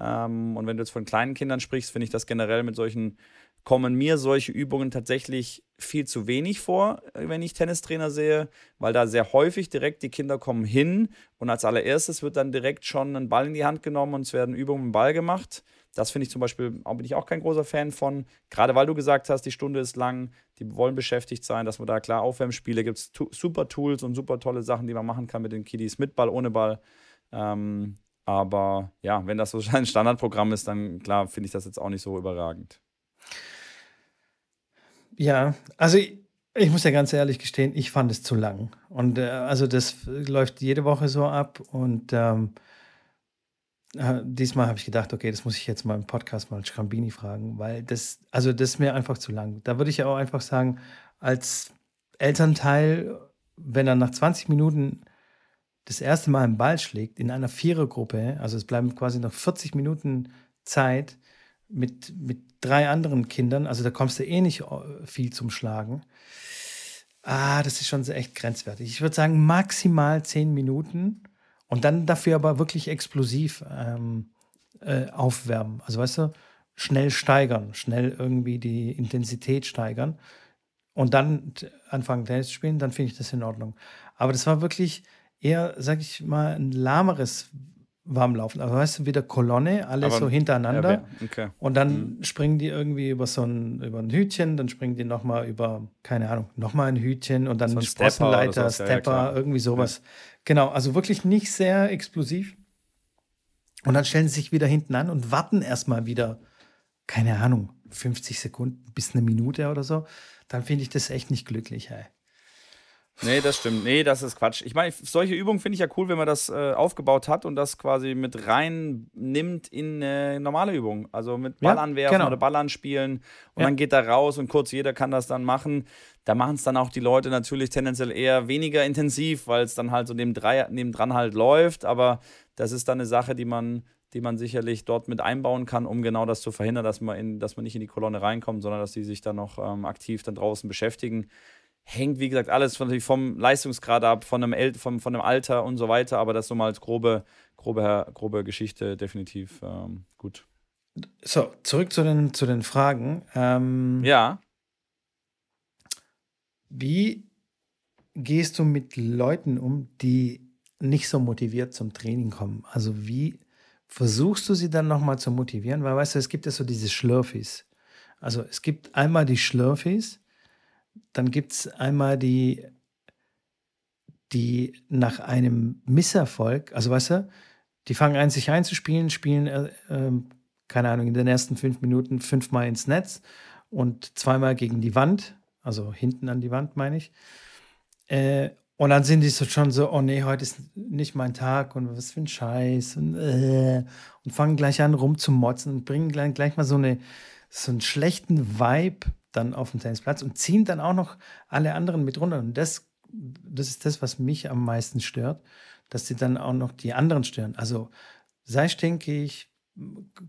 Ähm, und wenn du jetzt von kleinen Kindern sprichst, finde ich das generell mit solchen, kommen mir solche Übungen tatsächlich viel zu wenig vor, wenn ich Tennistrainer sehe, weil da sehr häufig direkt die Kinder kommen hin und als allererstes wird dann direkt schon ein Ball in die Hand genommen und es werden Übungen mit dem Ball gemacht. Das finde ich zum Beispiel, bin ich auch kein großer Fan von. Gerade weil du gesagt hast, die Stunde ist lang, die wollen beschäftigt sein, dass man da klar Aufwärmspiele gibt, es super Tools und super tolle Sachen, die man machen kann mit den Kiddies, mit Ball, ohne Ball. Ähm, aber ja, wenn das so <laughs> ein Standardprogramm ist, dann klar finde ich das jetzt auch nicht so überragend. Ja, also ich, ich muss ja ganz ehrlich gestehen, ich fand es zu lang. Und äh, also das läuft jede Woche so ab und ähm, äh, diesmal habe ich gedacht, okay, das muss ich jetzt mal im Podcast mal Schrambini fragen, weil das, also das ist mir einfach zu lang. Da würde ich ja auch einfach sagen, als Elternteil, wenn er nach 20 Minuten das erste Mal einen Ball schlägt in einer Vierergruppe, also es bleiben quasi noch 40 Minuten Zeit mit, mit drei anderen Kindern, also da kommst du eh nicht äh, viel zum Schlagen. Ah, das ist schon echt grenzwertig. Ich würde sagen, maximal zehn Minuten und dann dafür aber wirklich explosiv ähm, äh, aufwärmen. Also weißt du, schnell steigern, schnell irgendwie die Intensität steigern und dann anfangen Tennis zu spielen, dann finde ich das in Ordnung. Aber das war wirklich eher, sag ich mal, ein lahmeres Warmlaufen. Also weißt du, wieder Kolonne, alles Aber, so hintereinander. Ja, okay. Und dann mhm. springen die irgendwie über so ein, über ein Hütchen, dann springen die nochmal über, keine Ahnung, nochmal ein Hütchen und dann so ein Sprossenleiter, Stepper, Stepper ja, irgendwie sowas. Ja. Genau, also wirklich nicht sehr explosiv. Und dann stellen sie sich wieder hinten an und warten erstmal wieder, keine Ahnung, 50 Sekunden bis eine Minute oder so. Dann finde ich das echt nicht glücklich, hey. Nee, das stimmt. Nee, das ist Quatsch. Ich meine, solche Übungen finde ich ja cool, wenn man das äh, aufgebaut hat und das quasi mit rein nimmt in eine normale Übung. Also mit Ball ja, anwerfen genau. oder Ball anspielen und ja. dann geht da raus und kurz jeder kann das dann machen. Da machen es dann auch die Leute natürlich tendenziell eher weniger intensiv, weil es dann halt so neben, drei, halt läuft. Aber das ist dann eine Sache, die man, die man sicherlich dort mit einbauen kann, um genau das zu verhindern, dass man, in, dass man nicht in die Kolonne reinkommt, sondern dass die sich dann noch ähm, aktiv dann draußen beschäftigen hängt, wie gesagt, alles von, vom Leistungsgrad ab, von einem, El vom, von einem Alter und so weiter, aber das so mal als grobe, grobe, grobe Geschichte definitiv ähm, gut. So, zurück zu den, zu den Fragen. Ähm, ja. Wie gehst du mit Leuten um, die nicht so motiviert zum Training kommen? Also wie versuchst du sie dann nochmal zu motivieren? Weil weißt du, es gibt ja so diese Schlürfis. Also es gibt einmal die Schlürfis, dann gibt es einmal die, die nach einem Misserfolg, also weißt du, die fangen an, sich einzuspielen, spielen, äh, äh, keine Ahnung, in den ersten fünf Minuten fünfmal ins Netz und zweimal gegen die Wand, also hinten an die Wand, meine ich. Äh, und dann sind die so schon so, oh nee, heute ist nicht mein Tag und was für ein Scheiß und, äh, und fangen gleich an rumzumotzen und bringen gleich, gleich mal so, eine, so einen schlechten Vibe dann auf dem Tennisplatz und ziehen dann auch noch alle anderen mit runter. Und das, das ist das, was mich am meisten stört, dass sie dann auch noch die anderen stören. Also sei stinkig,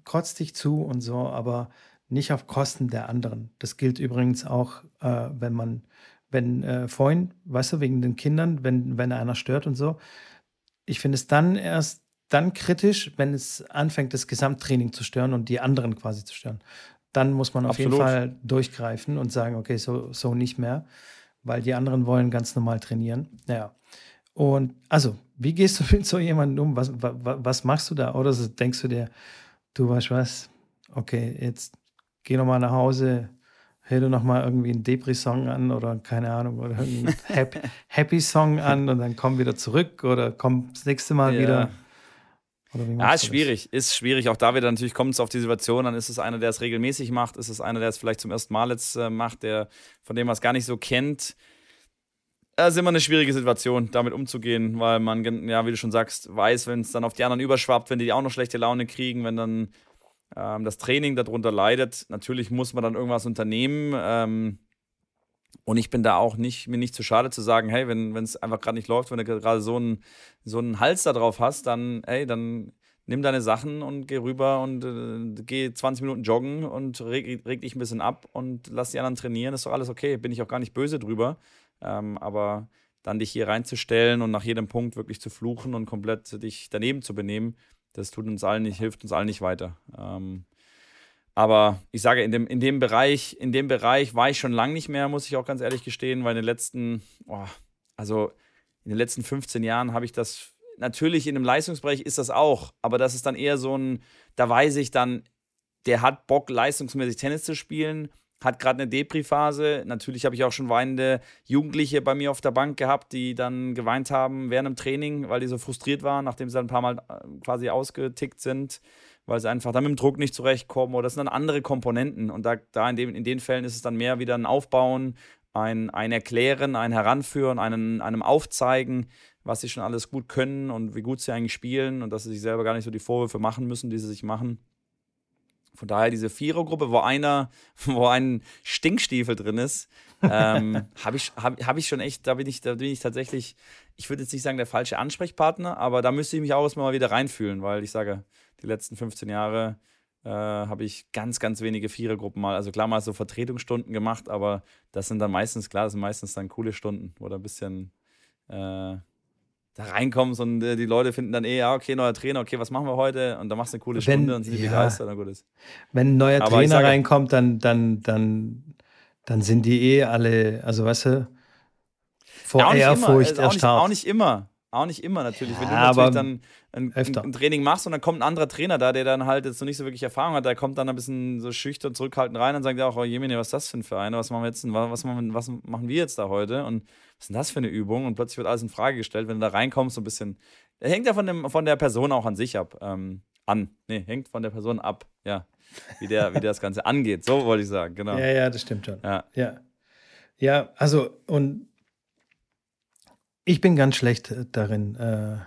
kotz dich zu und so, aber nicht auf Kosten der anderen. Das gilt übrigens auch, äh, wenn man, wenn äh, vorhin, weißt du, wegen den Kindern, wenn, wenn einer stört und so. Ich finde es dann erst dann kritisch, wenn es anfängt, das Gesamttraining zu stören und die anderen quasi zu stören dann muss man auf Absolut. jeden Fall durchgreifen und sagen, okay, so, so nicht mehr, weil die anderen wollen ganz normal trainieren. Ja. Und also, wie gehst du <laughs> mit so jemandem um? Was, was, was machst du da? Oder so denkst du dir, du weißt was, okay, jetzt geh nochmal nach Hause, hör dir nochmal irgendwie einen Depri-Song an oder keine Ahnung, oder einen <laughs> Happy-Song an und dann komm wieder zurück oder komm das nächste Mal ja. wieder ja, ist schwierig. Das? Ist schwierig. Auch da wieder natürlich kommt es auf die Situation. Dann ist es einer, der es regelmäßig macht. Ist es einer, der es vielleicht zum ersten Mal jetzt äh, macht, der von dem man es gar nicht so kennt. Das ist immer eine schwierige Situation, damit umzugehen, weil man, ja, wie du schon sagst, weiß, wenn es dann auf die anderen überschwappt, wenn die auch noch schlechte Laune kriegen, wenn dann ähm, das Training darunter leidet. Natürlich muss man dann irgendwas unternehmen. Ähm, und ich bin da auch nicht, mir nicht zu schade zu sagen, hey, wenn es einfach gerade nicht läuft, wenn du gerade so einen, so einen Hals da drauf hast, dann, hey, dann nimm deine Sachen und geh rüber und äh, geh 20 Minuten joggen und reg, reg, dich ein bisschen ab und lass die anderen trainieren. Ist doch alles okay. Bin ich auch gar nicht böse drüber. Ähm, aber dann dich hier reinzustellen und nach jedem Punkt wirklich zu fluchen und komplett dich daneben zu benehmen, das tut uns allen nicht, hilft uns allen nicht weiter. Ähm, aber ich sage, in dem, in dem Bereich, in dem Bereich war ich schon lange nicht mehr, muss ich auch ganz ehrlich gestehen, weil in den letzten, oh, also in den letzten 15 Jahren habe ich das, natürlich in dem Leistungsbereich ist das auch, aber das ist dann eher so ein, da weiß ich dann, der hat Bock, leistungsmäßig Tennis zu spielen, hat gerade eine Depri-Phase. Natürlich habe ich auch schon weinende Jugendliche bei mir auf der Bank gehabt, die dann geweint haben während dem Training, weil die so frustriert waren, nachdem sie dann ein paar Mal äh, quasi ausgetickt sind weil sie einfach dann mit dem Druck nicht zurechtkommen oder das sind dann andere Komponenten. Und da, da in, dem, in den Fällen ist es dann mehr wieder ein Aufbauen, ein, ein Erklären, ein Heranführen, einen, einem Aufzeigen, was sie schon alles gut können und wie gut sie eigentlich spielen und dass sie sich selber gar nicht so die Vorwürfe machen müssen, die sie sich machen. Von daher diese Vierergruppe, wo einer, <laughs> wo ein Stinkstiefel drin ist, ähm, <laughs> habe ich, hab, hab ich schon echt, da bin ich, da bin ich tatsächlich, ich würde jetzt nicht sagen der falsche Ansprechpartner, aber da müsste ich mich auch erstmal mal wieder reinfühlen, weil ich sage, die letzten 15 Jahre äh, habe ich ganz, ganz wenige Vierergruppen mal, also klar mal so Vertretungsstunden gemacht, aber das sind dann meistens, klar, das sind meistens dann coole Stunden oder ein bisschen äh, da reinkommst und äh, die Leute finden dann eh, ja, okay, neuer Trainer, okay, was machen wir heute? Und dann machst du eine coole Wenn, Stunde und sind die ja, begeistert, dann gut ist. Wenn ein neuer Aber Trainer sage, reinkommt, dann, dann, dann, dann sind die eh alle, also weißt du, vor ja, Ehrfurcht also erstarrt. Auch nicht immer. Auch nicht immer natürlich. Ja, Wenn du natürlich dann ein, ein, Training machst und dann kommt ein anderer Trainer da, der dann halt jetzt noch nicht so wirklich Erfahrung hat, der kommt dann ein bisschen so schüchtern zurückhaltend rein und sagt ja auch, oh Jemine, was ist das für ein Verein? Was machen wir jetzt? Was machen, was machen wir jetzt da heute? Und was ist denn das für eine Übung? Und plötzlich wird alles in Frage gestellt, wenn du da reinkommst, so ein bisschen. Das hängt ja von, dem, von der Person auch an sich ab. Ähm, an. Nee, hängt von der Person ab, ja. Wie der, wie der das Ganze angeht. So wollte ich sagen, genau. Ja, ja, das stimmt schon. Ja. Ja, ja also, und ich bin ganz schlecht äh, darin, äh,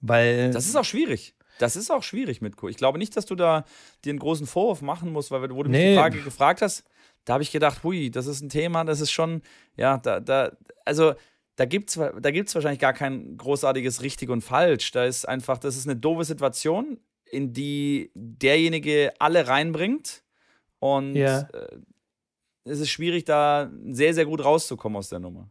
weil. Das ist auch schwierig. Das ist auch schwierig mit Co. Ich glaube nicht, dass du da dir einen großen Vorwurf machen musst, weil wo du nee. mich die Frage gefragt hast, da habe ich gedacht, hui, das ist ein Thema, das ist schon, ja, da, da, also da gibt es da gibt's wahrscheinlich gar kein großartiges richtig und falsch. Da ist einfach, das ist eine doofe Situation, in die derjenige alle reinbringt. Und ja. Äh, es ist schwierig, da sehr, sehr gut rauszukommen aus der Nummer.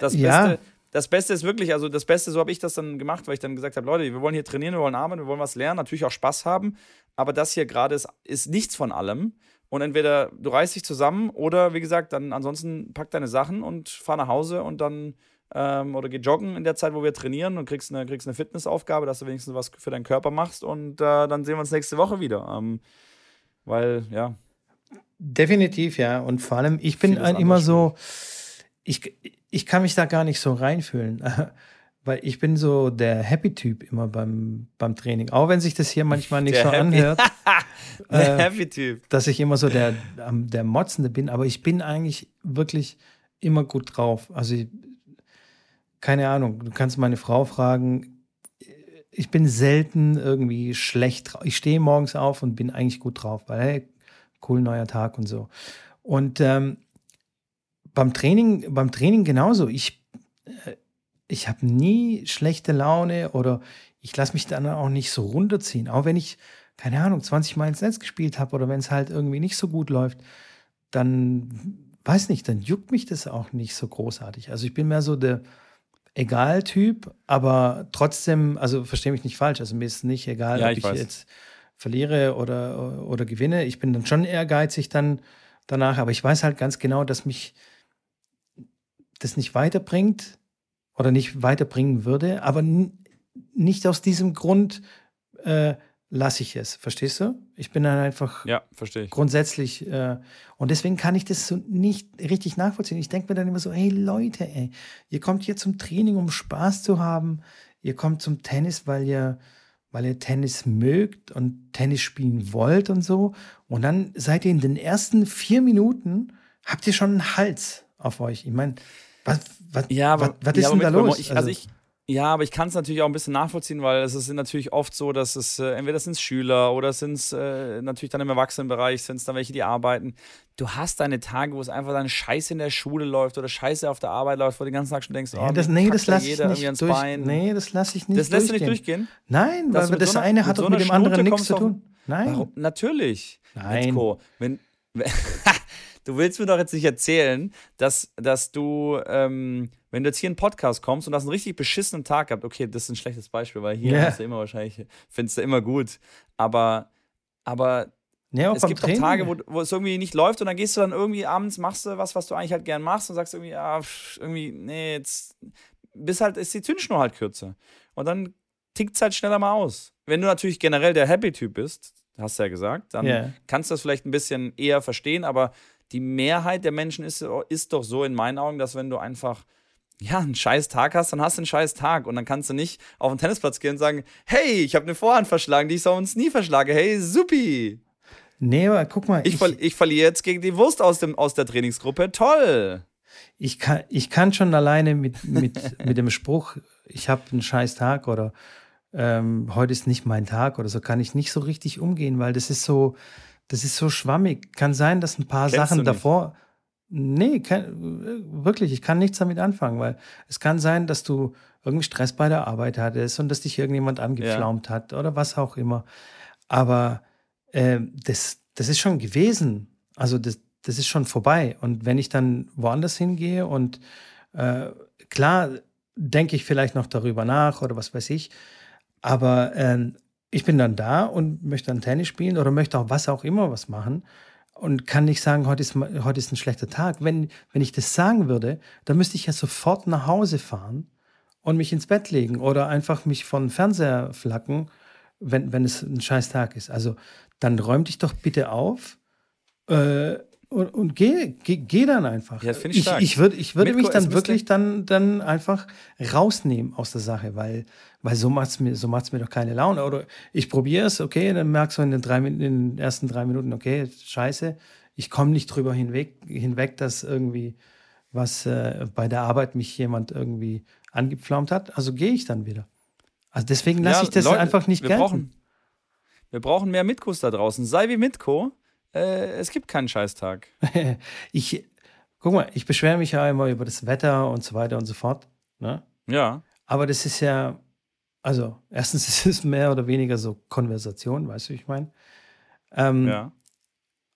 Das Beste, ja. das Beste ist wirklich, also das Beste, so habe ich das dann gemacht, weil ich dann gesagt habe, Leute, wir wollen hier trainieren, wir wollen arbeiten, wir wollen was lernen, natürlich auch Spaß haben, aber das hier gerade ist, ist nichts von allem. Und entweder du reißt dich zusammen oder wie gesagt, dann ansonsten pack deine Sachen und fahr nach Hause und dann ähm, oder geh joggen in der Zeit, wo wir trainieren und kriegst eine, kriegst eine Fitnessaufgabe, dass du wenigstens was für deinen Körper machst und äh, dann sehen wir uns nächste Woche wieder. Ähm, weil, ja, Definitiv, ja. Und vor allem, ich bin immer so, ich, ich kann mich da gar nicht so reinfühlen. <laughs> Weil ich bin so der Happy-Typ immer beim, beim Training. Auch wenn sich das hier manchmal nicht der so Happy. anhört. <laughs> der <laughs> äh, Happy-Typ. Dass ich immer so der, der Motzende bin. Aber ich bin eigentlich wirklich immer gut drauf. Also, ich, keine Ahnung, du kannst meine Frau fragen. Ich bin selten irgendwie schlecht drauf. Ich stehe morgens auf und bin eigentlich gut drauf, weil, hey, cool, neuer Tag und so. Und ähm, beim Training, beim Training genauso. Ich, äh, ich habe nie schlechte Laune oder ich lasse mich dann auch nicht so runterziehen. Auch wenn ich, keine Ahnung, 20 Mal ins Netz gespielt habe oder wenn es halt irgendwie nicht so gut läuft, dann weiß nicht, dann juckt mich das auch nicht so großartig. Also ich bin mehr so der Egal-Typ, aber trotzdem, also verstehe mich nicht falsch. Also mir ist nicht egal, ja, ob ich, ich jetzt verliere oder, oder gewinne. Ich bin dann schon ehrgeizig dann danach, aber ich weiß halt ganz genau, dass mich das nicht weiterbringt oder nicht weiterbringen würde, aber nicht aus diesem Grund äh, lasse ich es. Verstehst du? Ich bin dann einfach ja, verstehe ich. grundsätzlich äh, und deswegen kann ich das so nicht richtig nachvollziehen. Ich denke mir dann immer so, hey Leute, ey, ihr kommt hier zum Training, um Spaß zu haben. Ihr kommt zum Tennis, weil ihr weil ihr Tennis mögt und Tennis spielen wollt und so. Und dann seid ihr in den ersten vier Minuten, habt ihr schon einen Hals auf euch. Ich meine, was, was, ja, was, was ist ja, denn da los? Ich, also, also ich, ja, aber ich kann es natürlich auch ein bisschen nachvollziehen, weil es ist natürlich oft so, dass es äh, entweder sind es Schüler oder sind es äh, natürlich dann im Erwachsenenbereich, sind es dann welche, die arbeiten. Du hast deine Tage, wo es einfach dann Scheiße in der Schule läuft oder Scheiße auf der Arbeit läuft, wo du den ganzen Tag schon denkst, oh, ja, das, nee, das lasse ich nicht durch, Nee, das lasse ich nicht Das lässt du nicht durchgehen? Nein, weil das so eine hat doch mit, dem anderen nichts zu tun. Nein. Warum? Natürlich. Nein. Wenn, <laughs> du willst mir doch jetzt nicht erzählen, dass, dass du, ähm, wenn du jetzt hier in einen Podcast kommst und hast einen richtig beschissenen Tag gehabt, okay, das ist ein schlechtes Beispiel, weil hier yeah. du immer wahrscheinlich, findest du immer gut. Aber, aber ja, es gibt Training. auch Tage, wo, wo es irgendwie nicht läuft und dann gehst du dann irgendwie abends, machst du was, was du eigentlich halt gern machst und sagst irgendwie, ja, irgendwie, nee, jetzt bis halt, ist die Zündschnur halt kürzer. Und dann tickt es halt schneller mal aus. Wenn du natürlich generell der Happy-Typ bist, hast du ja gesagt, dann yeah. kannst du das vielleicht ein bisschen eher verstehen, aber die Mehrheit der Menschen ist, ist doch so in meinen Augen, dass wenn du einfach ja, einen scheiß Tag hast, dann hast du einen scheiß Tag. Und dann kannst du nicht auf den Tennisplatz gehen und sagen, hey, ich habe eine Vorhand verschlagen, die ich sonst nie verschlage. Hey, supi. Nee, aber guck mal. Ich, ich, ich verliere jetzt gegen die Wurst aus, dem, aus der Trainingsgruppe. Toll. Ich kann, ich kann schon alleine mit, mit, <laughs> mit dem Spruch, ich habe einen scheiß Tag oder ähm, heute ist nicht mein Tag oder so, kann ich nicht so richtig umgehen, weil das ist so, das ist so schwammig. Kann sein, dass ein paar Kennst Sachen davor. Nee, kann, wirklich, ich kann nichts damit anfangen, weil es kann sein, dass du irgendwie Stress bei der Arbeit hattest und dass dich irgendjemand angepflaumt ja. hat oder was auch immer. Aber äh, das, das ist schon gewesen. Also das, das ist schon vorbei. Und wenn ich dann woanders hingehe und äh, klar denke ich vielleicht noch darüber nach oder was weiß ich, aber äh, ich bin dann da und möchte dann Tennis spielen oder möchte auch was auch immer was machen und kann nicht sagen, heute ist, heute ist ein schlechter Tag. Wenn, wenn ich das sagen würde, dann müsste ich ja sofort nach Hause fahren und mich ins Bett legen oder einfach mich von Fernseher flacken, wenn, wenn es ein scheiß Tag ist. Also dann räum dich doch bitte auf äh, und, und geh, geh, geh dann einfach. Ja, ich, ich, ich, würd, ich würde mich dann wirklich dann, dann einfach rausnehmen aus der Sache, weil, weil so macht es mir, so macht's mir doch keine Laune. Oder ich probiere es, okay, dann merkst du in den, drei, in den ersten drei Minuten, okay, scheiße, ich komme nicht drüber hinweg, hinweg, dass irgendwie was äh, bei der Arbeit mich jemand irgendwie angepflaumt hat. Also gehe ich dann wieder. Also deswegen lasse ja, ich das Leute, einfach nicht wir gelten. Brauchen, wir brauchen mehr Mitkos da draußen. Sei wie Mitko äh, es gibt keinen Scheißtag. <laughs> ich, guck mal, ich beschwere mich ja immer über das Wetter und so weiter und so fort. Ne? Ja. Aber das ist ja, also erstens <laughs> ist es mehr oder weniger so Konversation, weißt du, wie ich meine? Ähm, ja.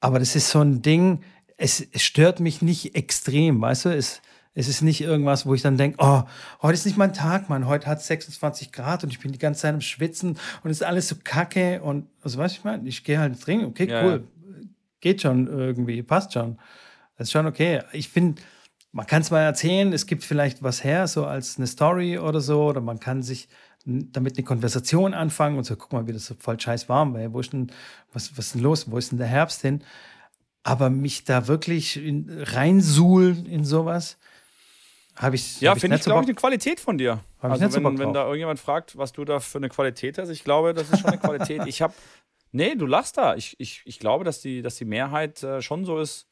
Aber das ist so ein Ding, es, es, stört mich nicht extrem, weißt du? Es, es ist nicht irgendwas, wo ich dann denke, oh, heute ist nicht mein Tag, Mann. Heute hat es 26 Grad und ich bin die ganze Zeit am Schwitzen und es ist alles so kacke und, also weißt du, ich meine, ich gehe halt ins Training, okay, ja, cool, geht schon irgendwie, passt schon. Das ist schon okay. Ich finde, man kann es mal erzählen, es gibt vielleicht was her, so als eine Story oder so, oder man kann sich damit eine Konversation anfangen und so, guck mal, wie das so voll scheiß warm war. Wo ist denn, was, was ist denn los? Wo ist denn der Herbst hin? Aber mich da wirklich in, reinsuhlen in sowas, habe ich. Ja, finde ich, glaube ich, eine Qualität von dir. Hab also, wenn, wenn da irgendjemand fragt, was du da für eine Qualität hast, ich glaube, das ist schon eine Qualität. Ich habe Nee, du lachst da. Ich, ich, ich glaube, dass die, dass die Mehrheit äh, schon so ist,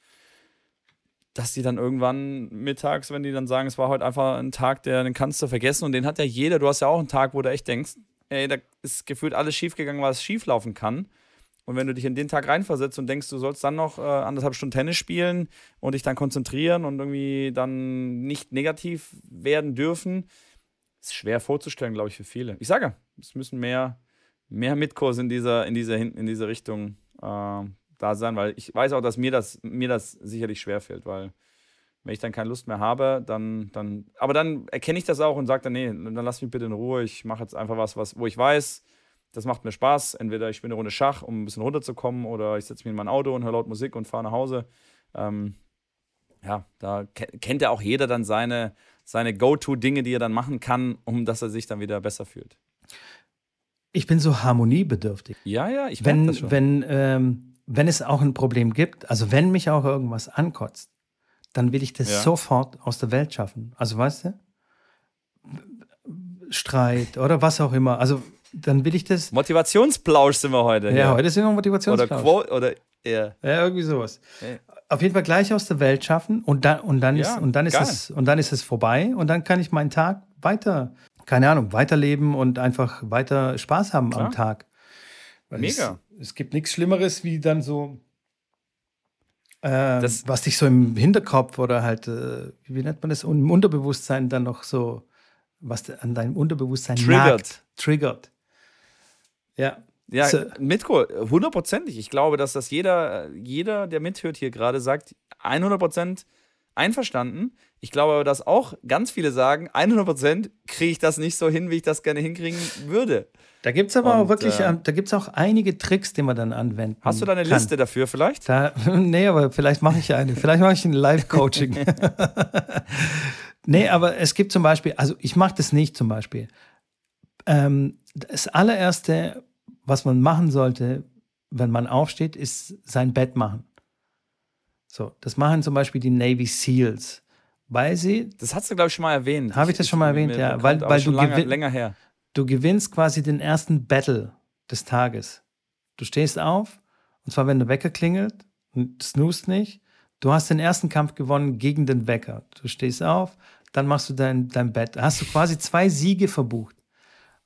dass die dann irgendwann mittags, wenn die dann sagen, es war heute einfach ein Tag, der, den kannst du vergessen und den hat ja jeder. Du hast ja auch einen Tag, wo du echt denkst, ey, da ist gefühlt alles schiefgegangen, was schief laufen kann. Und wenn du dich in den Tag reinversetzt und denkst, du sollst dann noch äh, anderthalb Stunden Tennis spielen und dich dann konzentrieren und irgendwie dann nicht negativ werden dürfen, ist schwer vorzustellen, glaube ich, für viele. Ich sage, es müssen mehr, mehr Mitkurs in dieser, in dieser, in dieser Richtung äh, da sein, weil ich weiß auch, dass mir das, mir das sicherlich schwerfällt, weil wenn ich dann keine Lust mehr habe, dann, dann, aber dann erkenne ich das auch und sage dann, nee, dann lass mich bitte in Ruhe, ich mache jetzt einfach was, was, wo ich weiß, das macht mir Spaß. Entweder ich spiele eine Runde Schach, um ein bisschen runterzukommen, oder ich setze mich in mein Auto und höre laut Musik und fahre nach Hause. Ähm, ja, da kennt ja auch jeder dann seine, seine Go-To-Dinge, die er dann machen kann, um dass er sich dann wieder besser fühlt ich bin so harmoniebedürftig. Ja, ja, ich wenn, das schon. Wenn, ähm, wenn es auch ein Problem gibt, also wenn mich auch irgendwas ankotzt, dann will ich das ja. sofort aus der Welt schaffen. Also weißt du? Streit oder was auch immer. Also dann will ich das. Motivationsplausch sind wir heute. Ja, ja. heute sind wir Motivationsplausch. Oder Quote oder eher. Ja, irgendwie sowas. Ja. Auf jeden Fall gleich aus der Welt schaffen und dann und dann ist und dann ist es und dann ist es vorbei und dann kann ich meinen Tag weiter keine Ahnung, weiterleben und einfach weiter Spaß haben Klar. am Tag. Weil Mega. Es, es gibt nichts Schlimmeres wie dann so, äh, was dich so im Hinterkopf oder halt, äh, wie nennt man das, im Unterbewusstsein dann noch so, was an deinem Unterbewusstsein triggert. Nagt, triggert. Ja. Ja, so. Mitko, hundertprozentig. Ich glaube, dass das jeder, jeder, der mithört hier gerade, sagt, 100 Prozent einverstanden. Ich glaube aber, dass auch ganz viele sagen, 100% kriege ich das nicht so hin, wie ich das gerne hinkriegen würde. Da gibt es aber Und, auch wirklich, äh, da gibt auch einige Tricks, die man dann anwenden Hast du da eine kann. Liste dafür vielleicht? Da, <laughs> nee, aber vielleicht mache ich eine. vielleicht mache ich ein Live-Coaching. <laughs> <laughs> nee, aber es gibt zum Beispiel, also ich mache das nicht zum Beispiel. Ähm, das allererste, was man machen sollte, wenn man aufsteht, ist sein Bett machen. So, das machen zum Beispiel die Navy SEALs, weil sie. Das hast du, glaube ich, schon mal erwähnt. Habe ich das schon mal erwähnt, ja. Bekannt, weil, weil du lange, länger her. Du gewinnst quasi den ersten Battle des Tages. Du stehst auf, und zwar, wenn der Wecker klingelt und snoost nicht. Du hast den ersten Kampf gewonnen gegen den Wecker. Du stehst auf, dann machst du dein, dein Bett. Hast du quasi zwei Siege verbucht.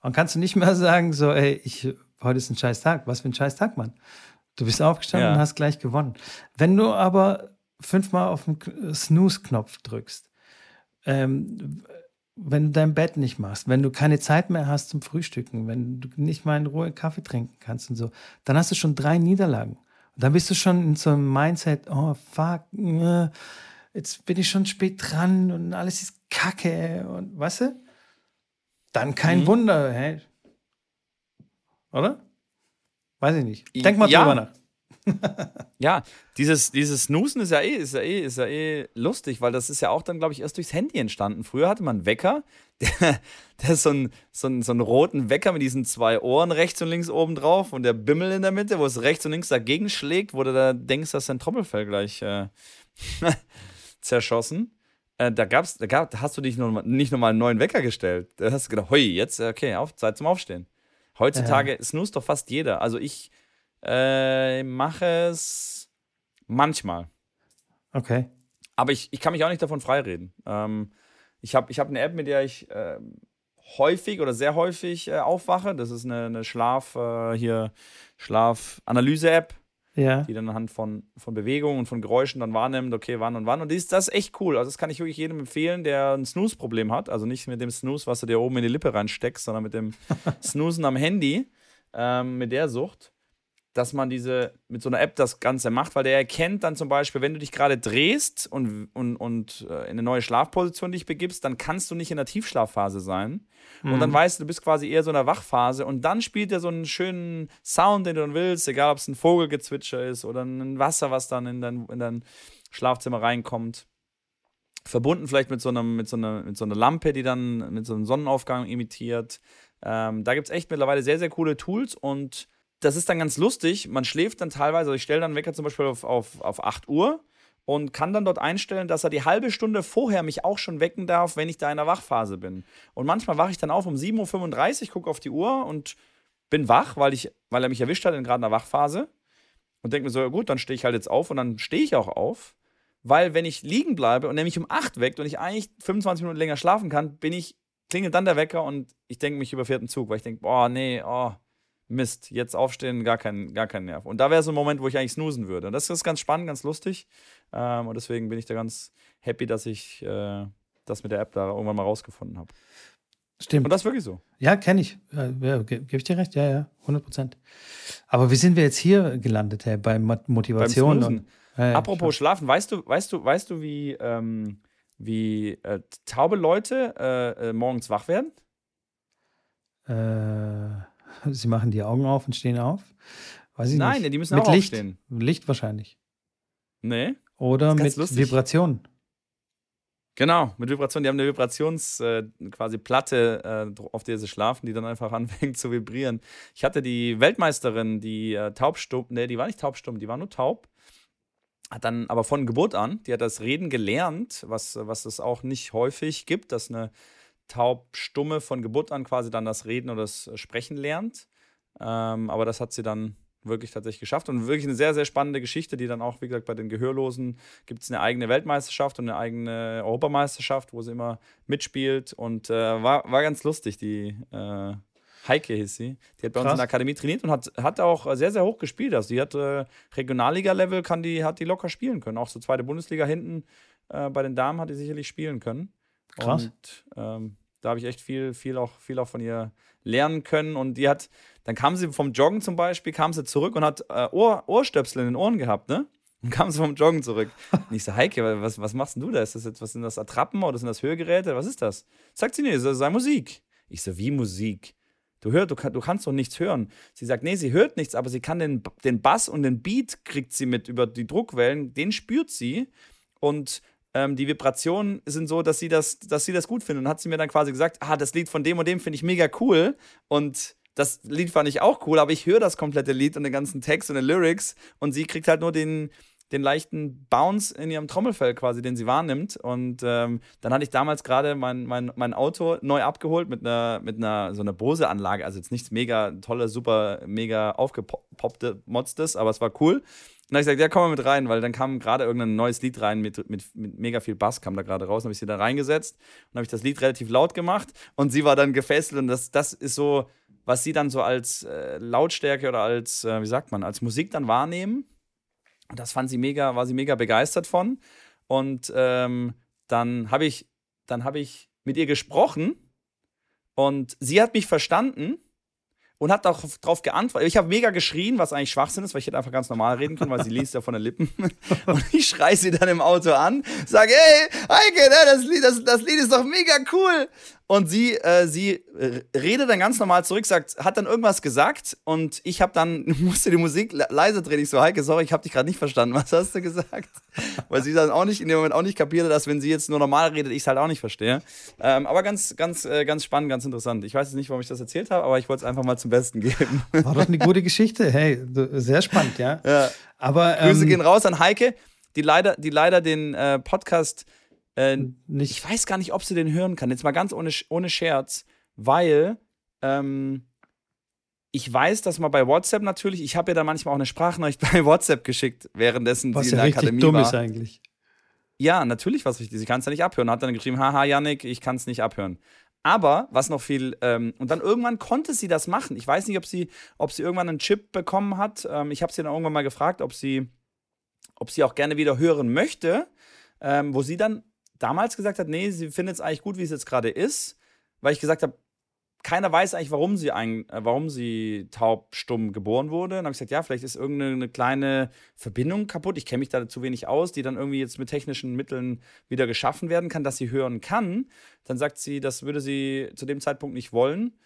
Und kannst du nicht mehr <laughs> sagen, so, ey, ich, heute ist ein scheiß Tag. Was für ein scheiß Tag, Mann. Du bist aufgestanden ja. und hast gleich gewonnen. Wenn du aber fünfmal auf den Snooze-Knopf drückst, ähm, wenn du dein Bett nicht machst, wenn du keine Zeit mehr hast zum Frühstücken, wenn du nicht mal in Ruhe Kaffee trinken kannst und so, dann hast du schon drei Niederlagen. Und dann bist du schon in so einem Mindset, oh fuck, äh, jetzt bin ich schon spät dran und alles ist kacke und weißt du? Dann kein mhm. Wunder, hä? Oder? Weiß ich nicht. Denk mal ja. drüber nach. <laughs> ja, dieses, dieses Snoosen ist ja, eh, ist, ja eh, ist ja eh lustig, weil das ist ja auch dann, glaube ich, erst durchs Handy entstanden. Früher hatte man einen Wecker, <laughs> der, der ist so, ein, so, ein, so einen roten Wecker mit diesen zwei Ohren rechts und links oben drauf und der Bimmel in der Mitte, wo es rechts und links dagegen schlägt, wo du da denkst, dass dein Trommelfell gleich äh, <laughs> zerschossen. Äh, da gab's, da gab, da hast du dich noch, nicht nochmal einen neuen Wecker gestellt. Da hast du gedacht, hui, jetzt, okay, auf, Zeit zum Aufstehen. Heutzutage ja. snoost doch fast jeder. Also ich äh, mache es manchmal. Okay. Aber ich, ich kann mich auch nicht davon freireden. Ähm, ich habe ich hab eine App, mit der ich äh, häufig oder sehr häufig äh, aufwache. Das ist eine, eine Schlaf, äh, hier Schlafanalyse-App. Ja. Die dann anhand von, von Bewegungen und von Geräuschen dann wahrnimmt, okay, wann und wann. Und ist, das ist echt cool. Also, das kann ich wirklich jedem empfehlen, der ein Snooze-Problem hat. Also nicht mit dem Snooze, was du dir oben in die Lippe reinsteckst, sondern mit dem <laughs> Snoozen am Handy, ähm, mit der Sucht dass man diese mit so einer App das Ganze macht, weil der erkennt dann zum Beispiel, wenn du dich gerade drehst und, und, und äh, in eine neue Schlafposition dich begibst, dann kannst du nicht in der Tiefschlafphase sein. Mhm. Und dann mhm. weißt du, du bist quasi eher so in der Wachphase und dann spielt er so einen schönen Sound, den du dann willst, egal ob es ein Vogelgezwitscher ist oder ein Wasser, was dann in dein, in dein Schlafzimmer reinkommt. Verbunden vielleicht mit so, einer, mit, so einer, mit so einer Lampe, die dann mit so einem Sonnenaufgang imitiert. Ähm, da gibt es echt mittlerweile sehr, sehr coole Tools und das ist dann ganz lustig. Man schläft dann teilweise, also ich stelle dann Wecker zum Beispiel auf, auf, auf 8 Uhr und kann dann dort einstellen, dass er die halbe Stunde vorher mich auch schon wecken darf, wenn ich da in der Wachphase bin. Und manchmal wache ich dann auf um 7.35 Uhr, gucke auf die Uhr und bin wach, weil, ich, weil er mich erwischt hat in gerade einer Wachphase. Und denke mir so, ja gut, dann stehe ich halt jetzt auf und dann stehe ich auch auf. Weil wenn ich liegen bleibe und nämlich um 8 weckt und ich eigentlich 25 Minuten länger schlafen kann, bin ich, klingelt dann der Wecker und ich denke mich über vierten Zug, weil ich denke, boah, nee, oh, Mist, jetzt aufstehen, gar kein, gar kein Nerv. Und da wäre so ein Moment, wo ich eigentlich snoosen würde. Und das ist ganz spannend, ganz lustig. Ähm, und deswegen bin ich da ganz happy, dass ich äh, das mit der App da irgendwann mal rausgefunden habe. Stimmt. Und das ist wirklich so. Ja, kenne ich. Ja, Gebe ich dir recht? Ja, ja, 100 Prozent. Aber wie sind wir jetzt hier gelandet, hey, bei Motivation? Und, äh, Apropos Schlafen, weißt du, weißt du, weißt du, wie, ähm, wie äh, taube Leute äh, äh morgens wach werden? Äh. Sie machen die Augen auf und stehen auf? Weiß ich Nein, nicht. die müssen mit auch Licht. aufstehen. Licht wahrscheinlich. Nee. Oder mit lustig. Vibration. Genau, mit Vibration. Die haben eine Vibrations äh, quasi Platte, äh, auf der sie schlafen, die dann einfach <laughs> anfängt zu vibrieren. Ich hatte die Weltmeisterin, die äh, taubstumm, nee, die war nicht taubstumm, die war nur taub. Hat dann aber von Geburt an, die hat das Reden gelernt, was, was es auch nicht häufig gibt, dass eine taubstumme von Geburt an quasi dann das Reden oder das Sprechen lernt. Ähm, aber das hat sie dann wirklich tatsächlich geschafft und wirklich eine sehr, sehr spannende Geschichte, die dann auch, wie gesagt, bei den Gehörlosen gibt es eine eigene Weltmeisterschaft und eine eigene Europameisterschaft, wo sie immer mitspielt und äh, war, war ganz lustig, die äh, Heike hieß sie. Die hat bei Krass. uns in der Akademie trainiert und hat, hat auch sehr, sehr hoch gespielt. Also die hat äh, Regionalliga-Level, kann die, hat die locker spielen können. Auch so zweite Bundesliga hinten äh, bei den Damen hat die sicherlich spielen können. Krass. Und ähm, da habe ich echt viel, viel auch, viel auch von ihr lernen können. Und die hat, dann kam sie vom Joggen zum Beispiel, kam sie zurück und hat äh, Ohr, Ohrstöpsel in den Ohren gehabt, ne? Und kam sie vom Joggen zurück. <laughs> Und ich so, Heike, was, was machst denn du da? Ist das jetzt, was sind das Attrappen oder sind das Hörgeräte? Was ist das? Sagt sie, nee, das sei Musik. Ich so, wie Musik? Du hörst, du, du kannst doch nichts hören. Sie sagt, nee, sie hört nichts, aber sie kann den, den Bass und den Beat kriegt sie mit über die Druckwellen, den spürt sie. Und ähm, die Vibrationen sind so, dass sie, das, dass sie das gut findet. Und hat sie mir dann quasi gesagt, ah, das Lied von dem und dem finde ich mega cool. Und das Lied fand ich auch cool, aber ich höre das komplette Lied und den ganzen Text und den Lyrics und sie kriegt halt nur den, den leichten Bounce in ihrem Trommelfell quasi, den sie wahrnimmt. Und ähm, dann hatte ich damals gerade mein, mein, mein Auto neu abgeholt mit einer, mit einer so einer Bose-Anlage. Also jetzt nichts mega tolle, super, mega aufgepoppte Modstes, aber es war cool. dann habe ich gesagt, ja, komm mal mit rein, weil dann kam gerade irgendein neues Lied rein mit, mit, mit mega viel Bass, kam da gerade raus. Habe ich sie da reingesetzt und habe ich das Lied relativ laut gemacht und sie war dann gefesselt und das, das ist so, was sie dann so als äh, Lautstärke oder als, äh, wie sagt man, als Musik dann wahrnehmen. Und das fand sie mega, war sie mega begeistert von. Und ähm, dann habe ich, dann habe ich mit ihr gesprochen und sie hat mich verstanden und hat auch darauf geantwortet. Ich habe mega geschrien, was eigentlich Schwachsinn ist, weil ich hätte einfach ganz normal reden können, weil sie liest ja von den Lippen. <laughs> Und ich schreie sie dann im Auto an, sage, hey, Heike, ne, das Lied, das, das Lied ist doch mega cool. Und sie, äh, sie redet dann ganz normal zurück, sagt, hat dann irgendwas gesagt und ich habe dann, <laughs> musste die Musik leise drehen. Ich so, Heike, sorry, ich habe dich gerade nicht verstanden. <laughs> Was hast du gesagt? Weil sie dann auch nicht, in dem Moment auch nicht kapierte, dass wenn sie jetzt nur normal redet, ich es halt auch nicht verstehe. Ähm, aber ganz, ganz, äh, ganz spannend, ganz interessant. Ich weiß jetzt nicht, warum ich das erzählt habe, aber ich wollte es einfach mal zum Besten geben. <laughs> War doch eine gute Geschichte. Hey, sehr spannend, ja. ja. Aber, ähm, Grüße gehen raus an Heike, die leider, die leider den äh, Podcast äh, nicht. Ich weiß gar nicht, ob sie den hören kann. Jetzt mal ganz ohne, ohne Scherz, weil ähm, ich weiß, dass man bei WhatsApp natürlich, ich habe ja da manchmal auch eine Sprachnachricht <laughs> bei WhatsApp geschickt, währenddessen Was sie ja in der Akademie dumm war. ist eigentlich. Ja, natürlich was richtig. Sie kann es ja nicht abhören. Hat dann geschrieben, haha, Yannick, ich kann es nicht abhören. Aber was noch viel, ähm, und dann irgendwann konnte sie das machen. Ich weiß nicht, ob sie, ob sie irgendwann einen Chip bekommen hat. Ähm, ich habe sie dann irgendwann mal gefragt, ob sie, ob sie auch gerne wieder hören möchte, ähm, wo sie dann damals gesagt hat, nee, sie findet es eigentlich gut, wie es jetzt gerade ist, weil ich gesagt habe, keiner weiß eigentlich, warum sie, ein, äh, warum sie taubstumm geboren wurde. Dann habe ich gesagt, ja, vielleicht ist irgendeine kleine Verbindung kaputt. Ich kenne mich da zu wenig aus, die dann irgendwie jetzt mit technischen Mitteln wieder geschaffen werden kann, dass sie hören kann. Dann sagt sie, das würde sie zu dem Zeitpunkt nicht wollen.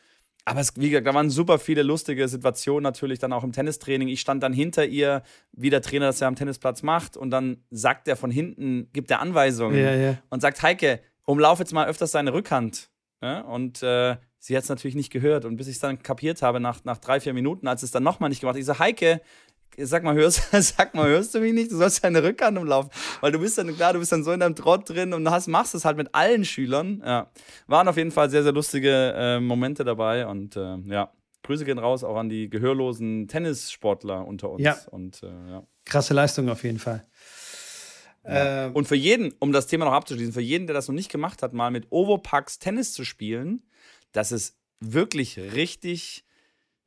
Aber es, wie gesagt, da waren super viele lustige Situationen natürlich dann auch im Tennistraining. Ich stand dann hinter ihr, wie der Trainer das ja am Tennisplatz macht, und dann sagt er von hinten, gibt er Anweisungen ja, ja. und sagt, Heike, umlauf jetzt mal öfters seine Rückhand. Ja? Und äh, sie hat es natürlich nicht gehört. Und bis ich es dann kapiert habe, nach, nach drei, vier Minuten, als es dann nochmal nicht gemacht hat, ich so, Heike, sag mal, hörst, <laughs> sag mal, hörst du mich nicht? Du sollst deine Rückhand umlaufen. Weil du bist dann, klar, du bist dann so in deinem Trott drin und hast, machst es halt mit allen Schülern. Ja. Waren auf jeden Fall sehr, sehr lustige äh, Momente dabei und äh, ja. Grüße gehen raus auch an die gehörlosen Tennissportler unter uns. Ja. Und, äh, ja. Krasse Leistung auf jeden Fall. Ja. Ähm. Und für jeden, um das Thema noch abzuschließen, für jeden, der das noch nicht gemacht hat, mal mit Ovopax Tennis zu spielen, das ist wirklich richtig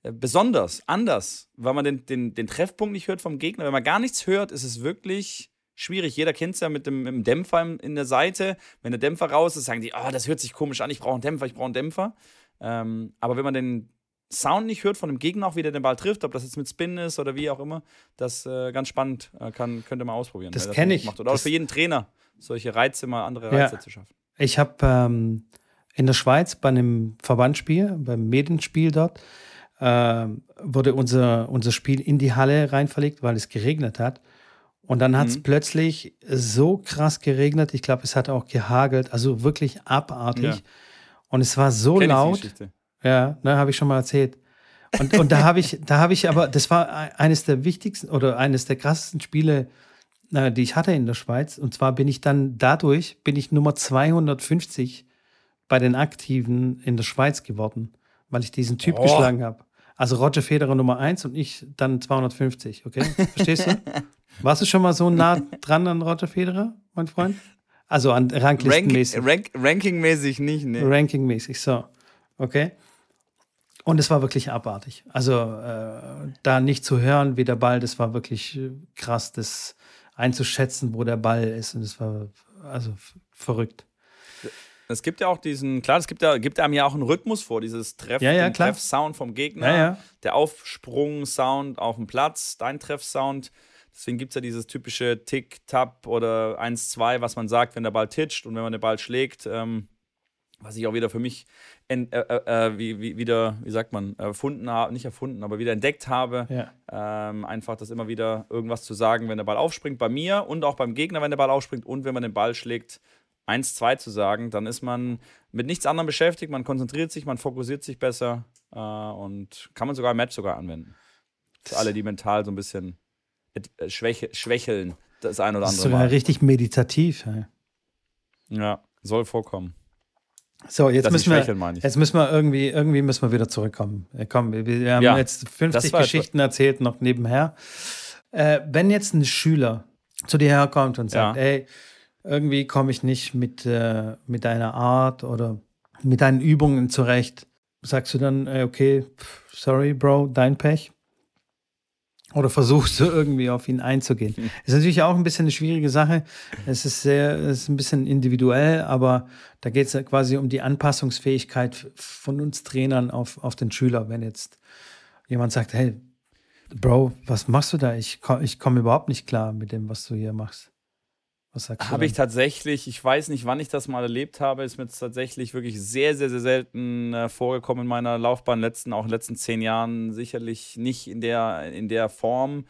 besonders, anders, weil man den, den, den Treffpunkt nicht hört vom Gegner. Wenn man gar nichts hört, ist es wirklich schwierig. Jeder kennt es ja mit dem, mit dem, Dämpfer in der Seite. Wenn der Dämpfer raus ist, sagen die, oh, das hört sich komisch an, ich brauche einen Dämpfer, ich brauche einen Dämpfer. Ähm, aber wenn man den Sound nicht hört von dem Gegner, auch wie der den Ball trifft, ob das jetzt mit Spin ist oder wie auch immer, das äh, ganz spannend, äh, kann, könnte man ausprobieren. Das kenne ich. Macht. Oder das auch für jeden Trainer, solche Reize mal, andere Reize ja. zu schaffen. Ich habe ähm, in der Schweiz bei einem Verbandsspiel, beim Medenspiel dort, äh, wurde unser, unser Spiel in die Halle rein verlegt, weil es geregnet hat. Und dann hat es mhm. plötzlich so krass geregnet. Ich glaube, es hat auch gehagelt, also wirklich abartig. Ja. Und es war so Kenn laut. Ja, ne, habe ich schon mal erzählt. Und, und da habe ich, da habe ich aber, das war eines der wichtigsten oder eines der krassesten Spiele, äh, die ich hatte in der Schweiz. Und zwar bin ich dann dadurch, bin ich Nummer 250 bei den Aktiven in der Schweiz geworden, weil ich diesen Typ oh. geschlagen habe. Also Roger Federer Nummer 1 und ich dann 250, okay? Verstehst du? <laughs> Warst du schon mal so nah dran an Roger Federer, mein Freund? Also an Ranglistenmäßig. Rank, rank, Rankingmäßig nicht, ne? Rankingmäßig, so. Okay. Und es war wirklich abartig. Also äh, da nicht zu hören, wie der Ball, das war wirklich äh, krass, das einzuschätzen, wo der Ball ist. Und es war also verrückt. Es gibt ja auch diesen, klar, es gibt ja, gibt einem ja auch einen Rhythmus vor, dieses Treff, ja, ja, Treff-Sound vom Gegner, ja, der Aufsprung-Sound auf dem Platz, dein Treff-Sound. Deswegen gibt es ja dieses typische Tick, Tap oder 1-2, was man sagt, wenn der Ball titscht und wenn man den Ball schlägt. Ähm, was ich auch wieder für mich ent, äh, äh, äh, wie, wie, wieder, wie sagt man, erfunden habe, nicht erfunden, aber wieder entdeckt habe. Ja. Ähm, einfach das immer wieder irgendwas zu sagen, wenn der Ball aufspringt, bei mir und auch beim Gegner, wenn der Ball aufspringt und wenn man den Ball schlägt, 1-2 zu sagen, dann ist man mit nichts anderem beschäftigt, man konzentriert sich, man fokussiert sich besser äh, und kann man sogar im Match sogar anwenden. Für alle, die mental so ein bisschen äh, schwäche, schwächeln, das ein oder andere. Das ist sogar Mal. richtig meditativ. Ja. ja, soll vorkommen. So, jetzt müssen, wir, jetzt müssen wir irgendwie, irgendwie müssen wir wieder zurückkommen. Komm, wir, wir haben ja, jetzt 50 Geschichten erzählt, noch nebenher. Äh, wenn jetzt ein Schüler zu dir herkommt und sagt, ja. ey, irgendwie komme ich nicht mit, äh, mit deiner Art oder mit deinen Übungen zurecht, sagst du dann, ey, okay, sorry, Bro, dein Pech? Oder versuchst du irgendwie auf ihn einzugehen? Mhm. Ist natürlich auch ein bisschen eine schwierige Sache. Es ist sehr, es ist ein bisschen individuell, aber da geht es ja quasi um die Anpassungsfähigkeit von uns Trainern auf, auf den Schüler. Wenn jetzt jemand sagt, hey, Bro, was machst du da? Ich, ich komme überhaupt nicht klar mit dem, was du hier machst. Was sagst du? Habe ich tatsächlich, ich weiß nicht, wann ich das mal erlebt habe, ist mir tatsächlich wirklich sehr, sehr, sehr selten äh, vorgekommen in meiner Laufbahn, letzten, auch in den letzten zehn Jahren, sicherlich nicht in der, in der Form.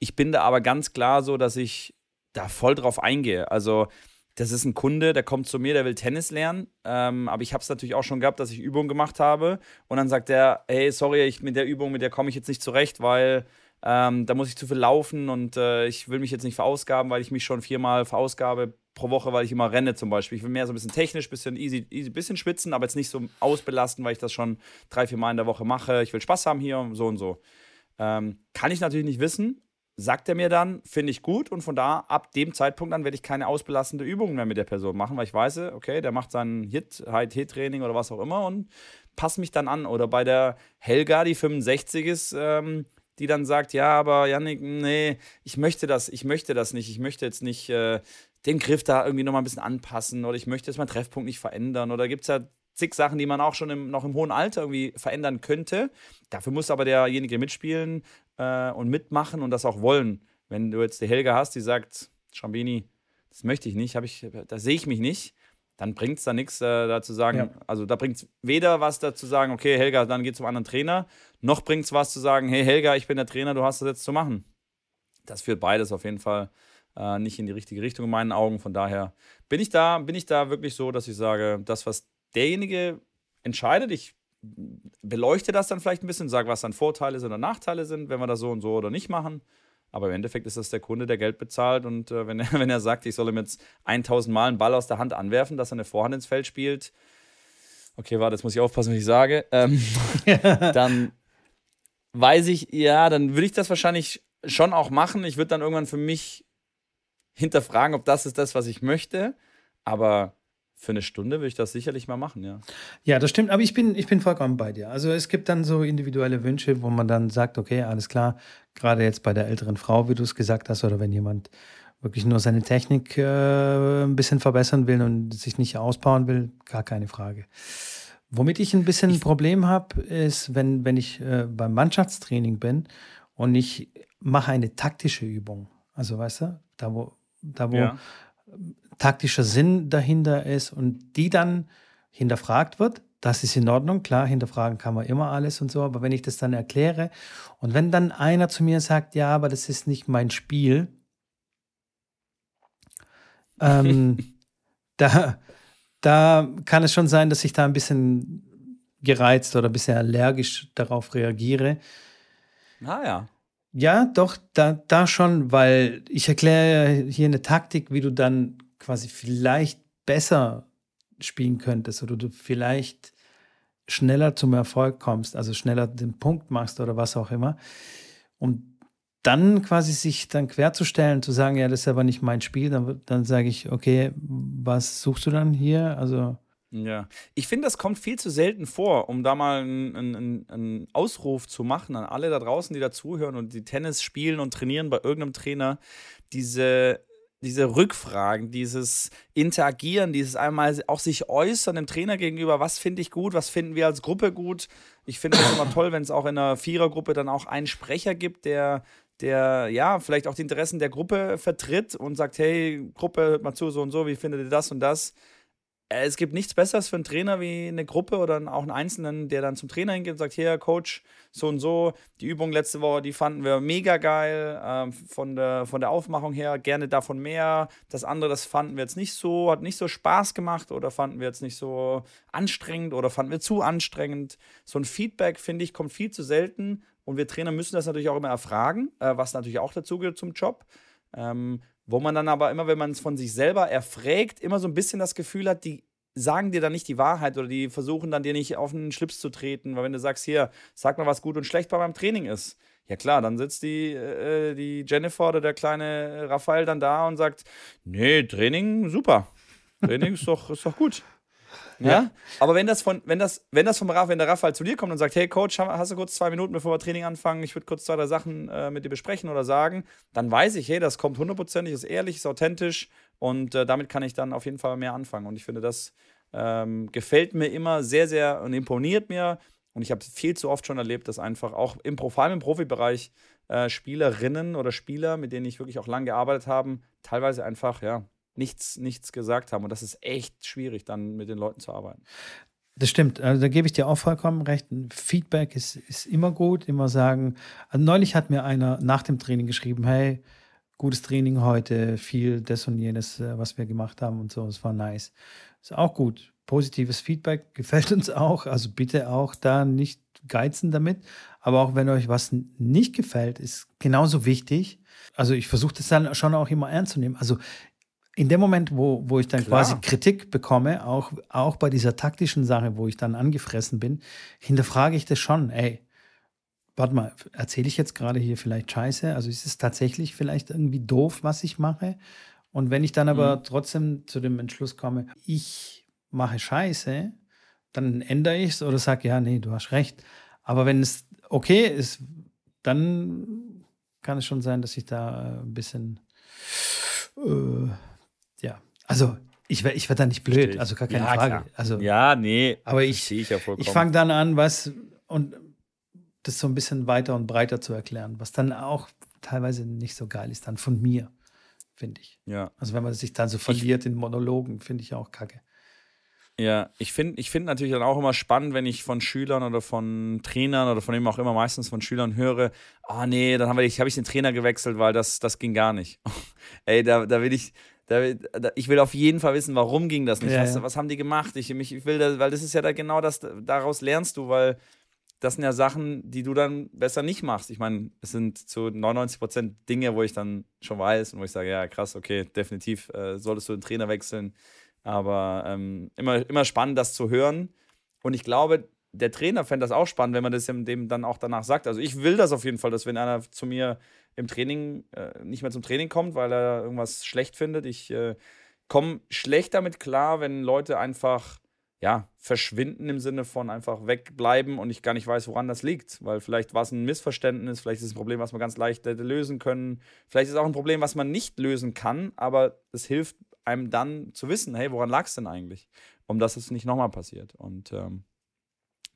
Ich bin da aber ganz klar so, dass ich da voll drauf eingehe. Also, das ist ein Kunde, der kommt zu mir, der will Tennis lernen. Ähm, aber ich habe es natürlich auch schon gehabt, dass ich Übungen gemacht habe. Und dann sagt er, hey, sorry, ich, mit der Übung, mit der komme ich jetzt nicht zurecht, weil ähm, da muss ich zu viel laufen und äh, ich will mich jetzt nicht verausgaben, weil ich mich schon viermal verausgabe pro Woche, weil ich immer renne zum Beispiel. Ich will mehr so ein bisschen technisch, bisschen easy, easy bisschen schwitzen, aber jetzt nicht so ausbelasten, weil ich das schon drei, vier Mal in der Woche mache. Ich will Spaß haben hier und so und so. Ähm, kann ich natürlich nicht wissen. Sagt er mir dann, finde ich gut und von da, ab dem Zeitpunkt dann werde ich keine ausbelastende Übungen mehr mit der Person machen, weil ich weiß, okay, der macht seinen Hit, High-T-Training oder was auch immer und passe mich dann an. Oder bei der Helga, die 65 ist, ähm, die dann sagt, ja, aber Janik, nee, ich möchte das, ich möchte das nicht, ich möchte jetzt nicht äh, den Griff da irgendwie nochmal ein bisschen anpassen oder ich möchte jetzt meinen Treffpunkt nicht verändern oder gibt es ja zig Sachen, die man auch schon im, noch im hohen Alter irgendwie verändern könnte. Dafür muss aber derjenige mitspielen äh, und mitmachen und das auch wollen. Wenn du jetzt die Helga hast, die sagt, Schambini, das möchte ich nicht, ich, da sehe ich mich nicht, dann bringt es da nichts äh, dazu sagen, ja. also da bringt es weder was dazu sagen, okay, Helga, dann geht zum anderen Trainer, noch bringt es was zu sagen, hey Helga, ich bin der Trainer, du hast das jetzt zu machen. Das führt beides auf jeden Fall äh, nicht in die richtige Richtung in meinen Augen. Von daher bin ich da, bin ich da wirklich so, dass ich sage, das, was derjenige entscheidet, ich beleuchte das dann vielleicht ein bisschen, sage, was dann Vorteile sind oder Nachteile sind, wenn wir das so und so oder nicht machen. Aber im Endeffekt ist das der Kunde, der Geld bezahlt. Und äh, wenn, er, <laughs> wenn er sagt, ich soll ihm jetzt 1000 Mal einen Ball aus der Hand anwerfen, dass er eine Vorhand ins Feld spielt, okay, warte, jetzt muss ich aufpassen, was ich sage, ähm, <laughs> dann weiß ich, ja, dann würde ich das wahrscheinlich schon auch machen. Ich würde dann irgendwann für mich hinterfragen, ob das ist das, was ich möchte. Aber für eine Stunde würde ich das sicherlich mal machen, ja. Ja, das stimmt, aber ich bin, ich bin vollkommen bei dir. Also es gibt dann so individuelle Wünsche, wo man dann sagt, okay, alles klar, gerade jetzt bei der älteren Frau, wie du es gesagt hast, oder wenn jemand wirklich nur seine Technik äh, ein bisschen verbessern will und sich nicht ausbauen will, gar keine Frage. Womit ich ein bisschen ein Problem habe, ist, wenn, wenn ich äh, beim Mannschaftstraining bin und ich mache eine taktische Übung. Also weißt du, da wo, da wo ja taktischer Sinn dahinter ist und die dann hinterfragt wird, das ist in Ordnung, klar, hinterfragen kann man immer alles und so, aber wenn ich das dann erkläre und wenn dann einer zu mir sagt, ja, aber das ist nicht mein Spiel, <laughs> ähm, da, da kann es schon sein, dass ich da ein bisschen gereizt oder ein bisschen allergisch darauf reagiere. Ah ja. Ja, doch, da, da schon, weil ich erkläre hier eine Taktik, wie du dann quasi vielleicht besser spielen könntest oder du vielleicht schneller zum Erfolg kommst, also schneller den Punkt machst oder was auch immer. Und dann quasi sich dann querzustellen, zu sagen, ja, das ist aber nicht mein Spiel, dann, dann sage ich, okay, was suchst du dann hier? Also ja, ich finde, das kommt viel zu selten vor, um da mal einen, einen, Ausruf zu machen an alle da draußen, die da zuhören und die Tennis spielen und trainieren bei irgendeinem Trainer. Diese diese Rückfragen, dieses Interagieren, dieses einmal auch sich äußern dem Trainer gegenüber, was finde ich gut, was finden wir als Gruppe gut. Ich finde es immer toll, wenn es auch in einer Vierergruppe dann auch einen Sprecher gibt, der, der ja vielleicht auch die Interessen der Gruppe vertritt und sagt, hey, Gruppe, hört mal zu, so und so, wie findet ihr das und das? Äh, es gibt nichts Besseres für einen Trainer wie eine Gruppe oder auch einen Einzelnen, der dann zum Trainer hingeht und sagt: Hier, Coach, so und so. Die Übung letzte Woche, die fanden wir mega geil. Äh, von, der, von der Aufmachung her gerne davon mehr. Das andere, das fanden wir jetzt nicht so, hat nicht so Spaß gemacht oder fanden wir jetzt nicht so anstrengend oder fanden wir zu anstrengend. So ein Feedback, finde ich, kommt viel zu selten. Und wir Trainer müssen das natürlich auch immer erfragen, äh, was natürlich auch dazu gehört zum Job. Ähm, wo man dann aber immer, wenn man es von sich selber erfragt, immer so ein bisschen das Gefühl hat, die sagen dir dann nicht die Wahrheit oder die versuchen dann dir nicht auf den Schlips zu treten, weil wenn du sagst, hier, sag mal, was gut und schlecht bei meinem Training ist. Ja klar, dann sitzt die, äh, die Jennifer oder der kleine Raphael dann da und sagt, nee, Training, super. Training ist doch, ist doch gut. Ja? ja? Aber wenn das von, wenn das, wenn das vom Raff, wenn der Raphael zu dir kommt und sagt, hey Coach, hast du kurz zwei Minuten, bevor wir Training anfangen, ich würde kurz zwei, drei Sachen äh, mit dir besprechen oder sagen, dann weiß ich, hey, das kommt hundertprozentig, ist ehrlich, ist authentisch und äh, damit kann ich dann auf jeden Fall mehr anfangen. Und ich finde, das ähm, gefällt mir immer sehr, sehr und imponiert mir. Und ich habe viel zu oft schon erlebt, dass einfach auch im, vor allem im Profibereich äh, Spielerinnen oder Spieler, mit denen ich wirklich auch lange gearbeitet habe, teilweise einfach, ja, nichts, nichts gesagt haben. Und das ist echt schwierig, dann mit den Leuten zu arbeiten. Das stimmt, also da gebe ich dir auch vollkommen recht. Feedback ist, ist immer gut, immer sagen. Also neulich hat mir einer nach dem Training geschrieben, hey, gutes Training heute, viel das und jenes, äh, was wir gemacht haben und so, es war nice. Ist auch gut. Positives Feedback <laughs> gefällt uns auch, also bitte auch da nicht geizen damit. Aber auch wenn euch was nicht gefällt, ist genauso wichtig. Also ich versuche das dann schon auch immer ernst zu nehmen. Also in dem Moment, wo, wo ich dann Klar. quasi Kritik bekomme, auch, auch bei dieser taktischen Sache, wo ich dann angefressen bin, hinterfrage ich das schon. Ey, warte mal, erzähle ich jetzt gerade hier vielleicht Scheiße? Also ist es tatsächlich vielleicht irgendwie doof, was ich mache? Und wenn ich dann aber mhm. trotzdem zu dem Entschluss komme, ich mache Scheiße, dann ändere ich es oder sage, ja, nee, du hast recht. Aber wenn es okay ist, dann kann es schon sein, dass ich da ein bisschen äh, also ich, ich werde da nicht blöd, Verstehe. also gar keine ja, Frage. Also, ja, nee. Aber ich, ich, ja ich fange dann an, was und das so ein bisschen weiter und breiter zu erklären, was dann auch teilweise nicht so geil ist, dann von mir, finde ich. Ja. Also wenn man sich dann so verliert ich, in Monologen, finde ich auch kacke. Ja, ich finde ich find natürlich dann auch immer spannend, wenn ich von Schülern oder von Trainern oder von wem auch immer meistens von Schülern höre, ah oh, nee, dann habe ich, hab ich den Trainer gewechselt, weil das, das ging gar nicht. <laughs> Ey, da, da will ich, da, da, ich will auf jeden Fall wissen, warum ging das nicht? Ja, was, ja. was, haben die gemacht? Ich, mich, ich will, da, weil das ist ja da genau das, daraus lernst du, weil das sind ja Sachen, die du dann besser nicht machst. Ich meine, es sind zu 99 Prozent Dinge, wo ich dann schon weiß und wo ich sage, ja, krass, okay, definitiv äh, solltest du den Trainer wechseln. Aber ähm, immer, immer spannend, das zu hören. Und ich glaube, der Trainer fände das auch spannend, wenn man das dem dann auch danach sagt. Also ich will das auf jeden Fall, dass wenn einer zu mir im Training äh, nicht mehr zum Training kommt, weil er irgendwas schlecht findet. Ich äh, komme schlecht damit klar, wenn Leute einfach ja, verschwinden im Sinne von einfach wegbleiben und ich gar nicht weiß, woran das liegt. Weil vielleicht war es ein Missverständnis, vielleicht ist es ein Problem, was man ganz leicht hätte lösen können. Vielleicht ist es auch ein Problem, was man nicht lösen kann, aber es hilft einem dann zu wissen, hey, woran lag es denn eigentlich? Um dass es nicht nochmal passiert. Und ähm,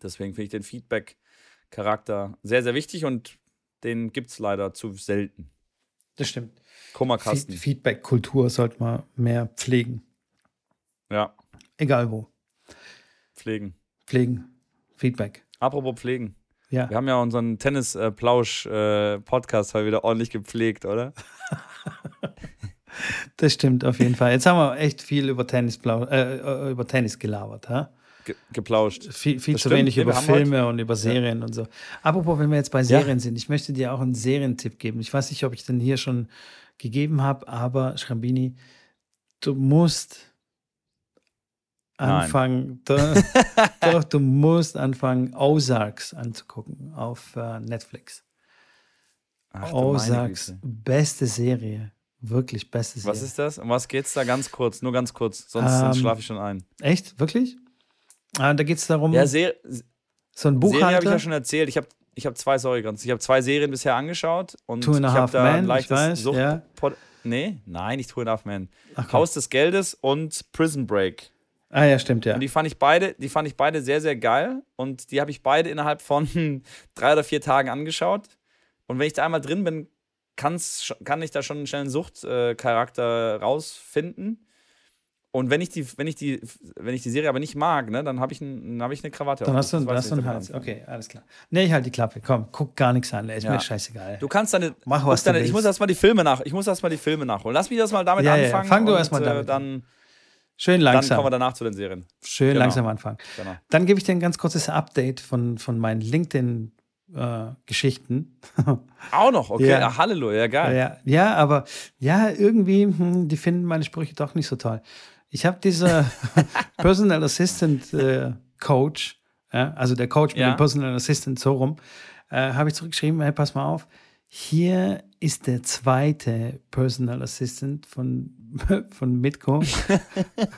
deswegen finde ich den Feedback-Charakter sehr, sehr wichtig und den gibt es leider zu selten. Das stimmt. Kummerkasten. Feedback-Kultur sollte man mehr pflegen. Ja. Egal wo. Pflegen. Pflegen. Feedback. Apropos pflegen. Ja. Wir haben ja unseren Tennis-Plausch-Podcast äh, wieder ordentlich gepflegt, oder? <laughs> das stimmt auf jeden Fall. Jetzt haben wir echt viel über Tennis, äh, über Tennis gelabert. Ha? Geplauscht. Viel, viel zu wenig über Filme und über Serien ja. und so. Apropos, wenn wir jetzt bei Serien ja. sind, ich möchte dir auch einen Serientipp geben. Ich weiß nicht, ob ich den hier schon gegeben habe, aber Schrambini, du musst anfangen, <laughs> doch, du musst anfangen, Ozarks anzugucken auf uh, Netflix. Ach, Ozarks, beste Serie. Wirklich beste Serie. Was ist das? Um was geht's da ganz kurz? Nur ganz kurz, sonst, ähm, sonst schlafe ich schon ein. Echt? Wirklich? Ah, da geht es darum. Ja, Ser so ein. Serie habe ich ja schon erzählt. Ich habe ich hab zwei, sorry, ganz. Ich habe zwei Serien bisher angeschaut und Two and a Half da Man, ein leichtes weiß, Sucht ja. Nee, nein, nicht Two and a Half Man. Ach, Haus des Geldes und Prison Break. Ah ja, stimmt, ja. Und die fand ich beide, die fand ich beide sehr, sehr geil. Und die habe ich beide innerhalb von <laughs> drei oder vier Tagen angeschaut. Und wenn ich da einmal drin bin, kann's, kann ich da schon einen schnellen Suchtcharakter rausfinden. Und wenn ich die, wenn ich die, wenn ich die Serie aber nicht mag, ne, dann habe ich, ein, hab ich eine Krawatte. Dann hast du, dann hast du einen Hals. Okay, alles klar. Nee, ich halte die Klappe. Komm, guck gar nichts an. Ist ja. mir scheißegal. Du kannst deine. Mach was deine, Ich muss erstmal die Filme nach. Ich muss erstmal die Filme nachholen. Lass mich erstmal damit ja, anfangen. Ja, fang du erstmal äh, damit. Dann, Schön langsam. Dann kommen wir danach zu den Serien. Schön genau. langsam anfangen. Genau. Dann gebe ich dir ein ganz kurzes Update von, von meinen LinkedIn äh, Geschichten. <laughs> Auch noch, okay, ja. Halleluja, geil. Ja, ja, aber ja, irgendwie, hm, die finden meine Sprüche doch nicht so toll. Ich habe diese <laughs> Personal Assistant äh, Coach, ja, also der Coach mit ja. dem Personal Assistant so rum. äh, habe ich zurückgeschrieben, hey, pass mal auf, hier ist der zweite Personal Assistant von, <laughs> von Mitko.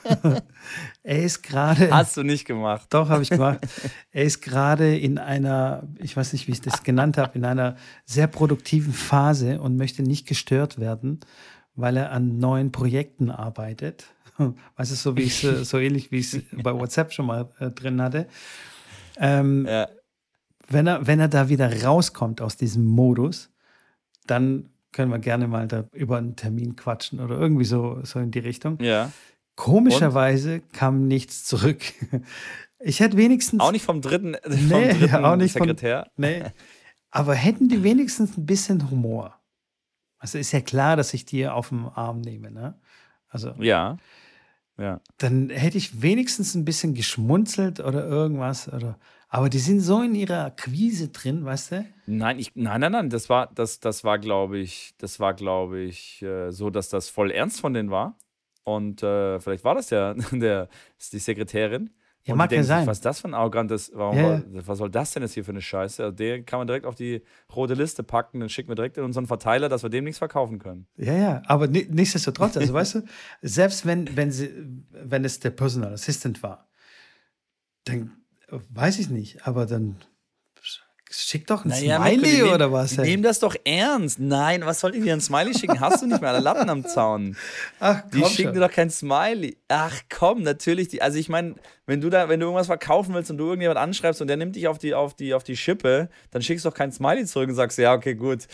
<laughs> er ist gerade. Hast du nicht gemacht? Doch, habe ich gemacht. Er ist gerade in einer, ich weiß nicht, wie ich das genannt habe, in einer sehr produktiven Phase und möchte nicht gestört werden, weil er an neuen Projekten arbeitet. Weißt du, so wie ich so ähnlich wie ich es <laughs> bei WhatsApp schon mal äh, drin hatte. Ähm, ja. wenn, er, wenn er da wieder rauskommt aus diesem Modus, dann können wir gerne mal da über einen Termin quatschen oder irgendwie so, so in die Richtung. Ja. Komischerweise Und? kam nichts zurück. <laughs> Ich hätte wenigstens. Auch nicht vom dritten, <laughs> vom nee, dritten auch nicht Sekretär. Von, nee. Aber hätten die wenigstens ein bisschen Humor. Also ist ja klar, dass ich die auf dem Arm nehme, ne? Also. Ja. Ja. Dann hätte ich wenigstens ein bisschen geschmunzelt oder irgendwas. Oder, aber die sind so in ihrer Akquise drin, weißt du? Nein, ich, nein, nein, nein. Das war, das, das war, glaube ich, das war, glaube ich, äh, so, dass das voll ernst von denen war. Und äh, vielleicht war das ja <laughs> der, die Sekretärin. Ja, mag ja sein. Was ist das für ein arrogantes, warum, ja. was soll das denn jetzt hier für eine Scheiße? Also den kann man direkt auf die rote Liste packen, dann schicken wir direkt in unseren Verteiler, dass wir dem nichts verkaufen können. Ja, ja, aber nichtsdestotrotz, also weißt du, <laughs> selbst wenn, wenn, sie, wenn es der Personal Assistant war, dann weiß ich nicht, aber dann Schick doch ein naja, Smiley nehm, oder was? Ey? Nehm das doch ernst. Nein, was soll ich dir ein Smiley schicken? Hast du nicht mehr alle Lappen am Zaun. <laughs> Ach, komm Die schicken schon. dir doch kein Smiley. Ach komm, natürlich. Die, also ich meine, wenn du da, wenn du irgendwas verkaufen willst und du irgendjemand anschreibst und der nimmt dich auf die, auf die, auf die Schippe, dann schickst du doch kein Smiley zurück und sagst, ja, okay, gut.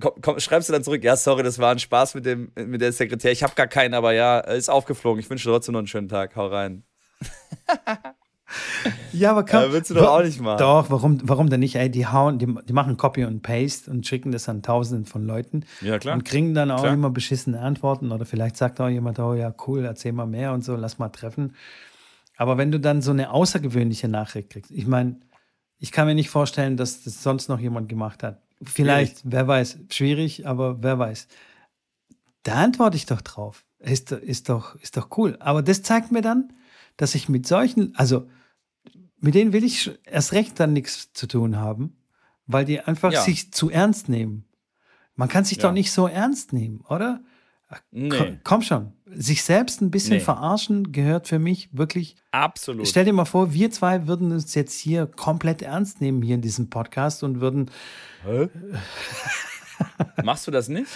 Komm, komm, schreibst du dann zurück, ja, sorry, das war ein Spaß mit dem, mit der Sekretär. Ich habe gar keinen, aber ja, ist aufgeflogen. Ich wünsche dir trotzdem noch einen schönen Tag. Hau rein. <laughs> Ja, aber kann, ja, willst du doch auch nicht machen. Doch, warum, warum denn nicht? Ey, die hauen, die, die machen Copy und Paste und schicken das an Tausenden von Leuten. Ja, klar. Und kriegen dann auch klar. immer beschissene Antworten. Oder vielleicht sagt auch jemand, oh ja, cool, erzähl mal mehr und so, lass mal treffen. Aber wenn du dann so eine außergewöhnliche Nachricht kriegst, ich meine, ich kann mir nicht vorstellen, dass das sonst noch jemand gemacht hat. Vielleicht, schwierig. wer weiß, schwierig, aber wer weiß. Da antworte ich doch drauf. Ist, ist, doch, ist doch cool. Aber das zeigt mir dann, dass ich mit solchen, also mit denen will ich erst recht dann nichts zu tun haben, weil die einfach ja. sich zu ernst nehmen. Man kann sich ja. doch nicht so ernst nehmen, oder? Nee. Komm, komm schon. Sich selbst ein bisschen nee. verarschen gehört für mich wirklich. Absolut. Stell dir mal vor, wir zwei würden uns jetzt hier komplett ernst nehmen, hier in diesem Podcast und würden. Hä? <laughs> Machst du das nicht?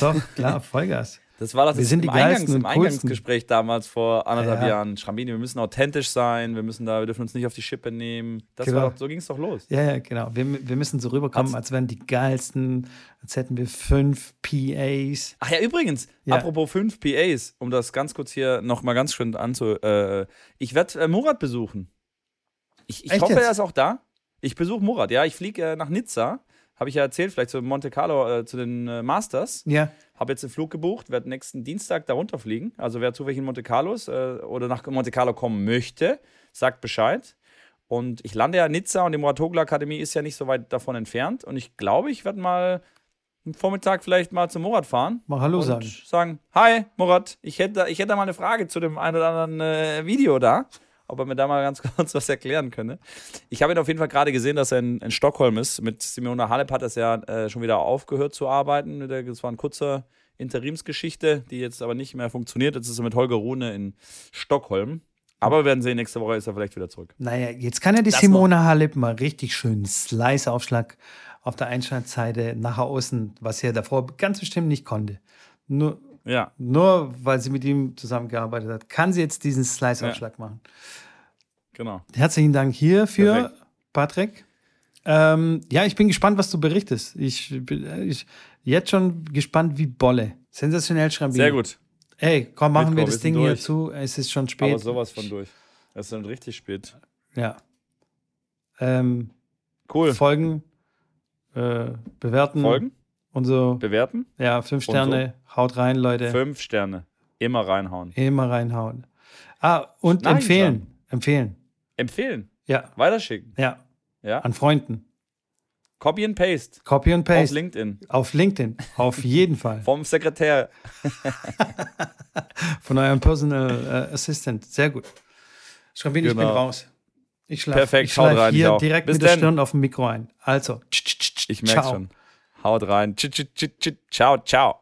Doch, klar, Vollgas. Das war das wir sind im, Eingangs, im Eingangsgespräch damals vor anderthalb ja. Jahren. Schrambini, wir müssen authentisch sein, wir müssen da, wir dürfen uns nicht auf die Schippe nehmen. Das genau. war doch, so ging es doch los. Ja, ja, genau. Wir, wir müssen so rüberkommen, als wären die geilsten, als hätten wir fünf PAs. Ach ja, übrigens, ja. apropos fünf PAs, um das ganz kurz hier nochmal ganz schön anzu. Äh, ich werde äh, Murat besuchen. Ich, ich hoffe, jetzt? er ist auch da. Ich besuche Murat, ja. Ich fliege äh, nach Nizza habe ich ja erzählt, vielleicht zu Monte Carlo, äh, zu den äh, Masters. Ja. Habe jetzt den Flug gebucht, werde nächsten Dienstag da runterfliegen. Also wer zufällig in Monte Carlo ist, äh, oder nach Monte Carlo kommen möchte, sagt Bescheid. Und ich lande ja in Nizza und die Muratogla Akademie ist ja nicht so weit davon entfernt. Und ich glaube, ich werde mal am Vormittag vielleicht mal zum Murat fahren. Mal Hallo sagen. Sagen, hi Murat, ich hätte, ich hätte mal eine Frage zu dem einen oder anderen äh, Video da ob er mir da mal ganz <laughs> kurz was erklären könne. Ich habe ihn auf jeden Fall gerade gesehen, dass er in, in, Stockholm ist. Mit Simona Halep hat er ja äh, schon wieder aufgehört zu arbeiten. Das war eine kurze Interimsgeschichte, die jetzt aber nicht mehr funktioniert. Jetzt ist er mit Holger Rune in Stockholm. Aber wir werden sehen, nächste Woche ist er vielleicht wieder zurück. Naja, jetzt kann er die das Simona noch. Halep mal richtig schön Slice-Aufschlag auf der Einschaltseite nach außen, was er davor ganz bestimmt nicht konnte. Nur, ja. nur weil sie mit ihm zusammengearbeitet hat, kann sie jetzt diesen Slice-Aufschlag ja. machen. Genau. Herzlichen Dank hierfür, Perfekt. Patrick. Ähm, ja, ich bin gespannt, was du berichtest. Ich bin ich, jetzt schon gespannt wie Bolle. Sensationell schreiben. Sehr gut. Ey, komm, machen Mitko, wir das Ding durch. hier zu. Es ist schon spät. Aber sowas von durch. Es ist dann richtig spät. Ja. Ähm, cool. Folgen, äh, bewerten. Folgen? Und so. Bewerten? Ja, fünf Sterne. Haut rein, Leute. Fünf Sterne. Immer reinhauen. Immer reinhauen. Ah, und Nein, empfehlen. Sagen. Empfehlen. Empfehlen. Ja. Weiterschicken. Ja. Ja. An Freunden. Copy and Paste. Copy and Paste. Auf LinkedIn. Auf LinkedIn. Auf jeden Fall. <laughs> Vom Sekretär. <laughs> Von eurem Personal äh, Assistant. Sehr gut. Schrambini, genau. ich bin genau. raus. Ich schlafe Perfekt, ich schlaf rein, hier direkt Bis mit der Stirn auf dem Mikro ein. Also, ich merke schon. Haut rein. Ciao, ciao.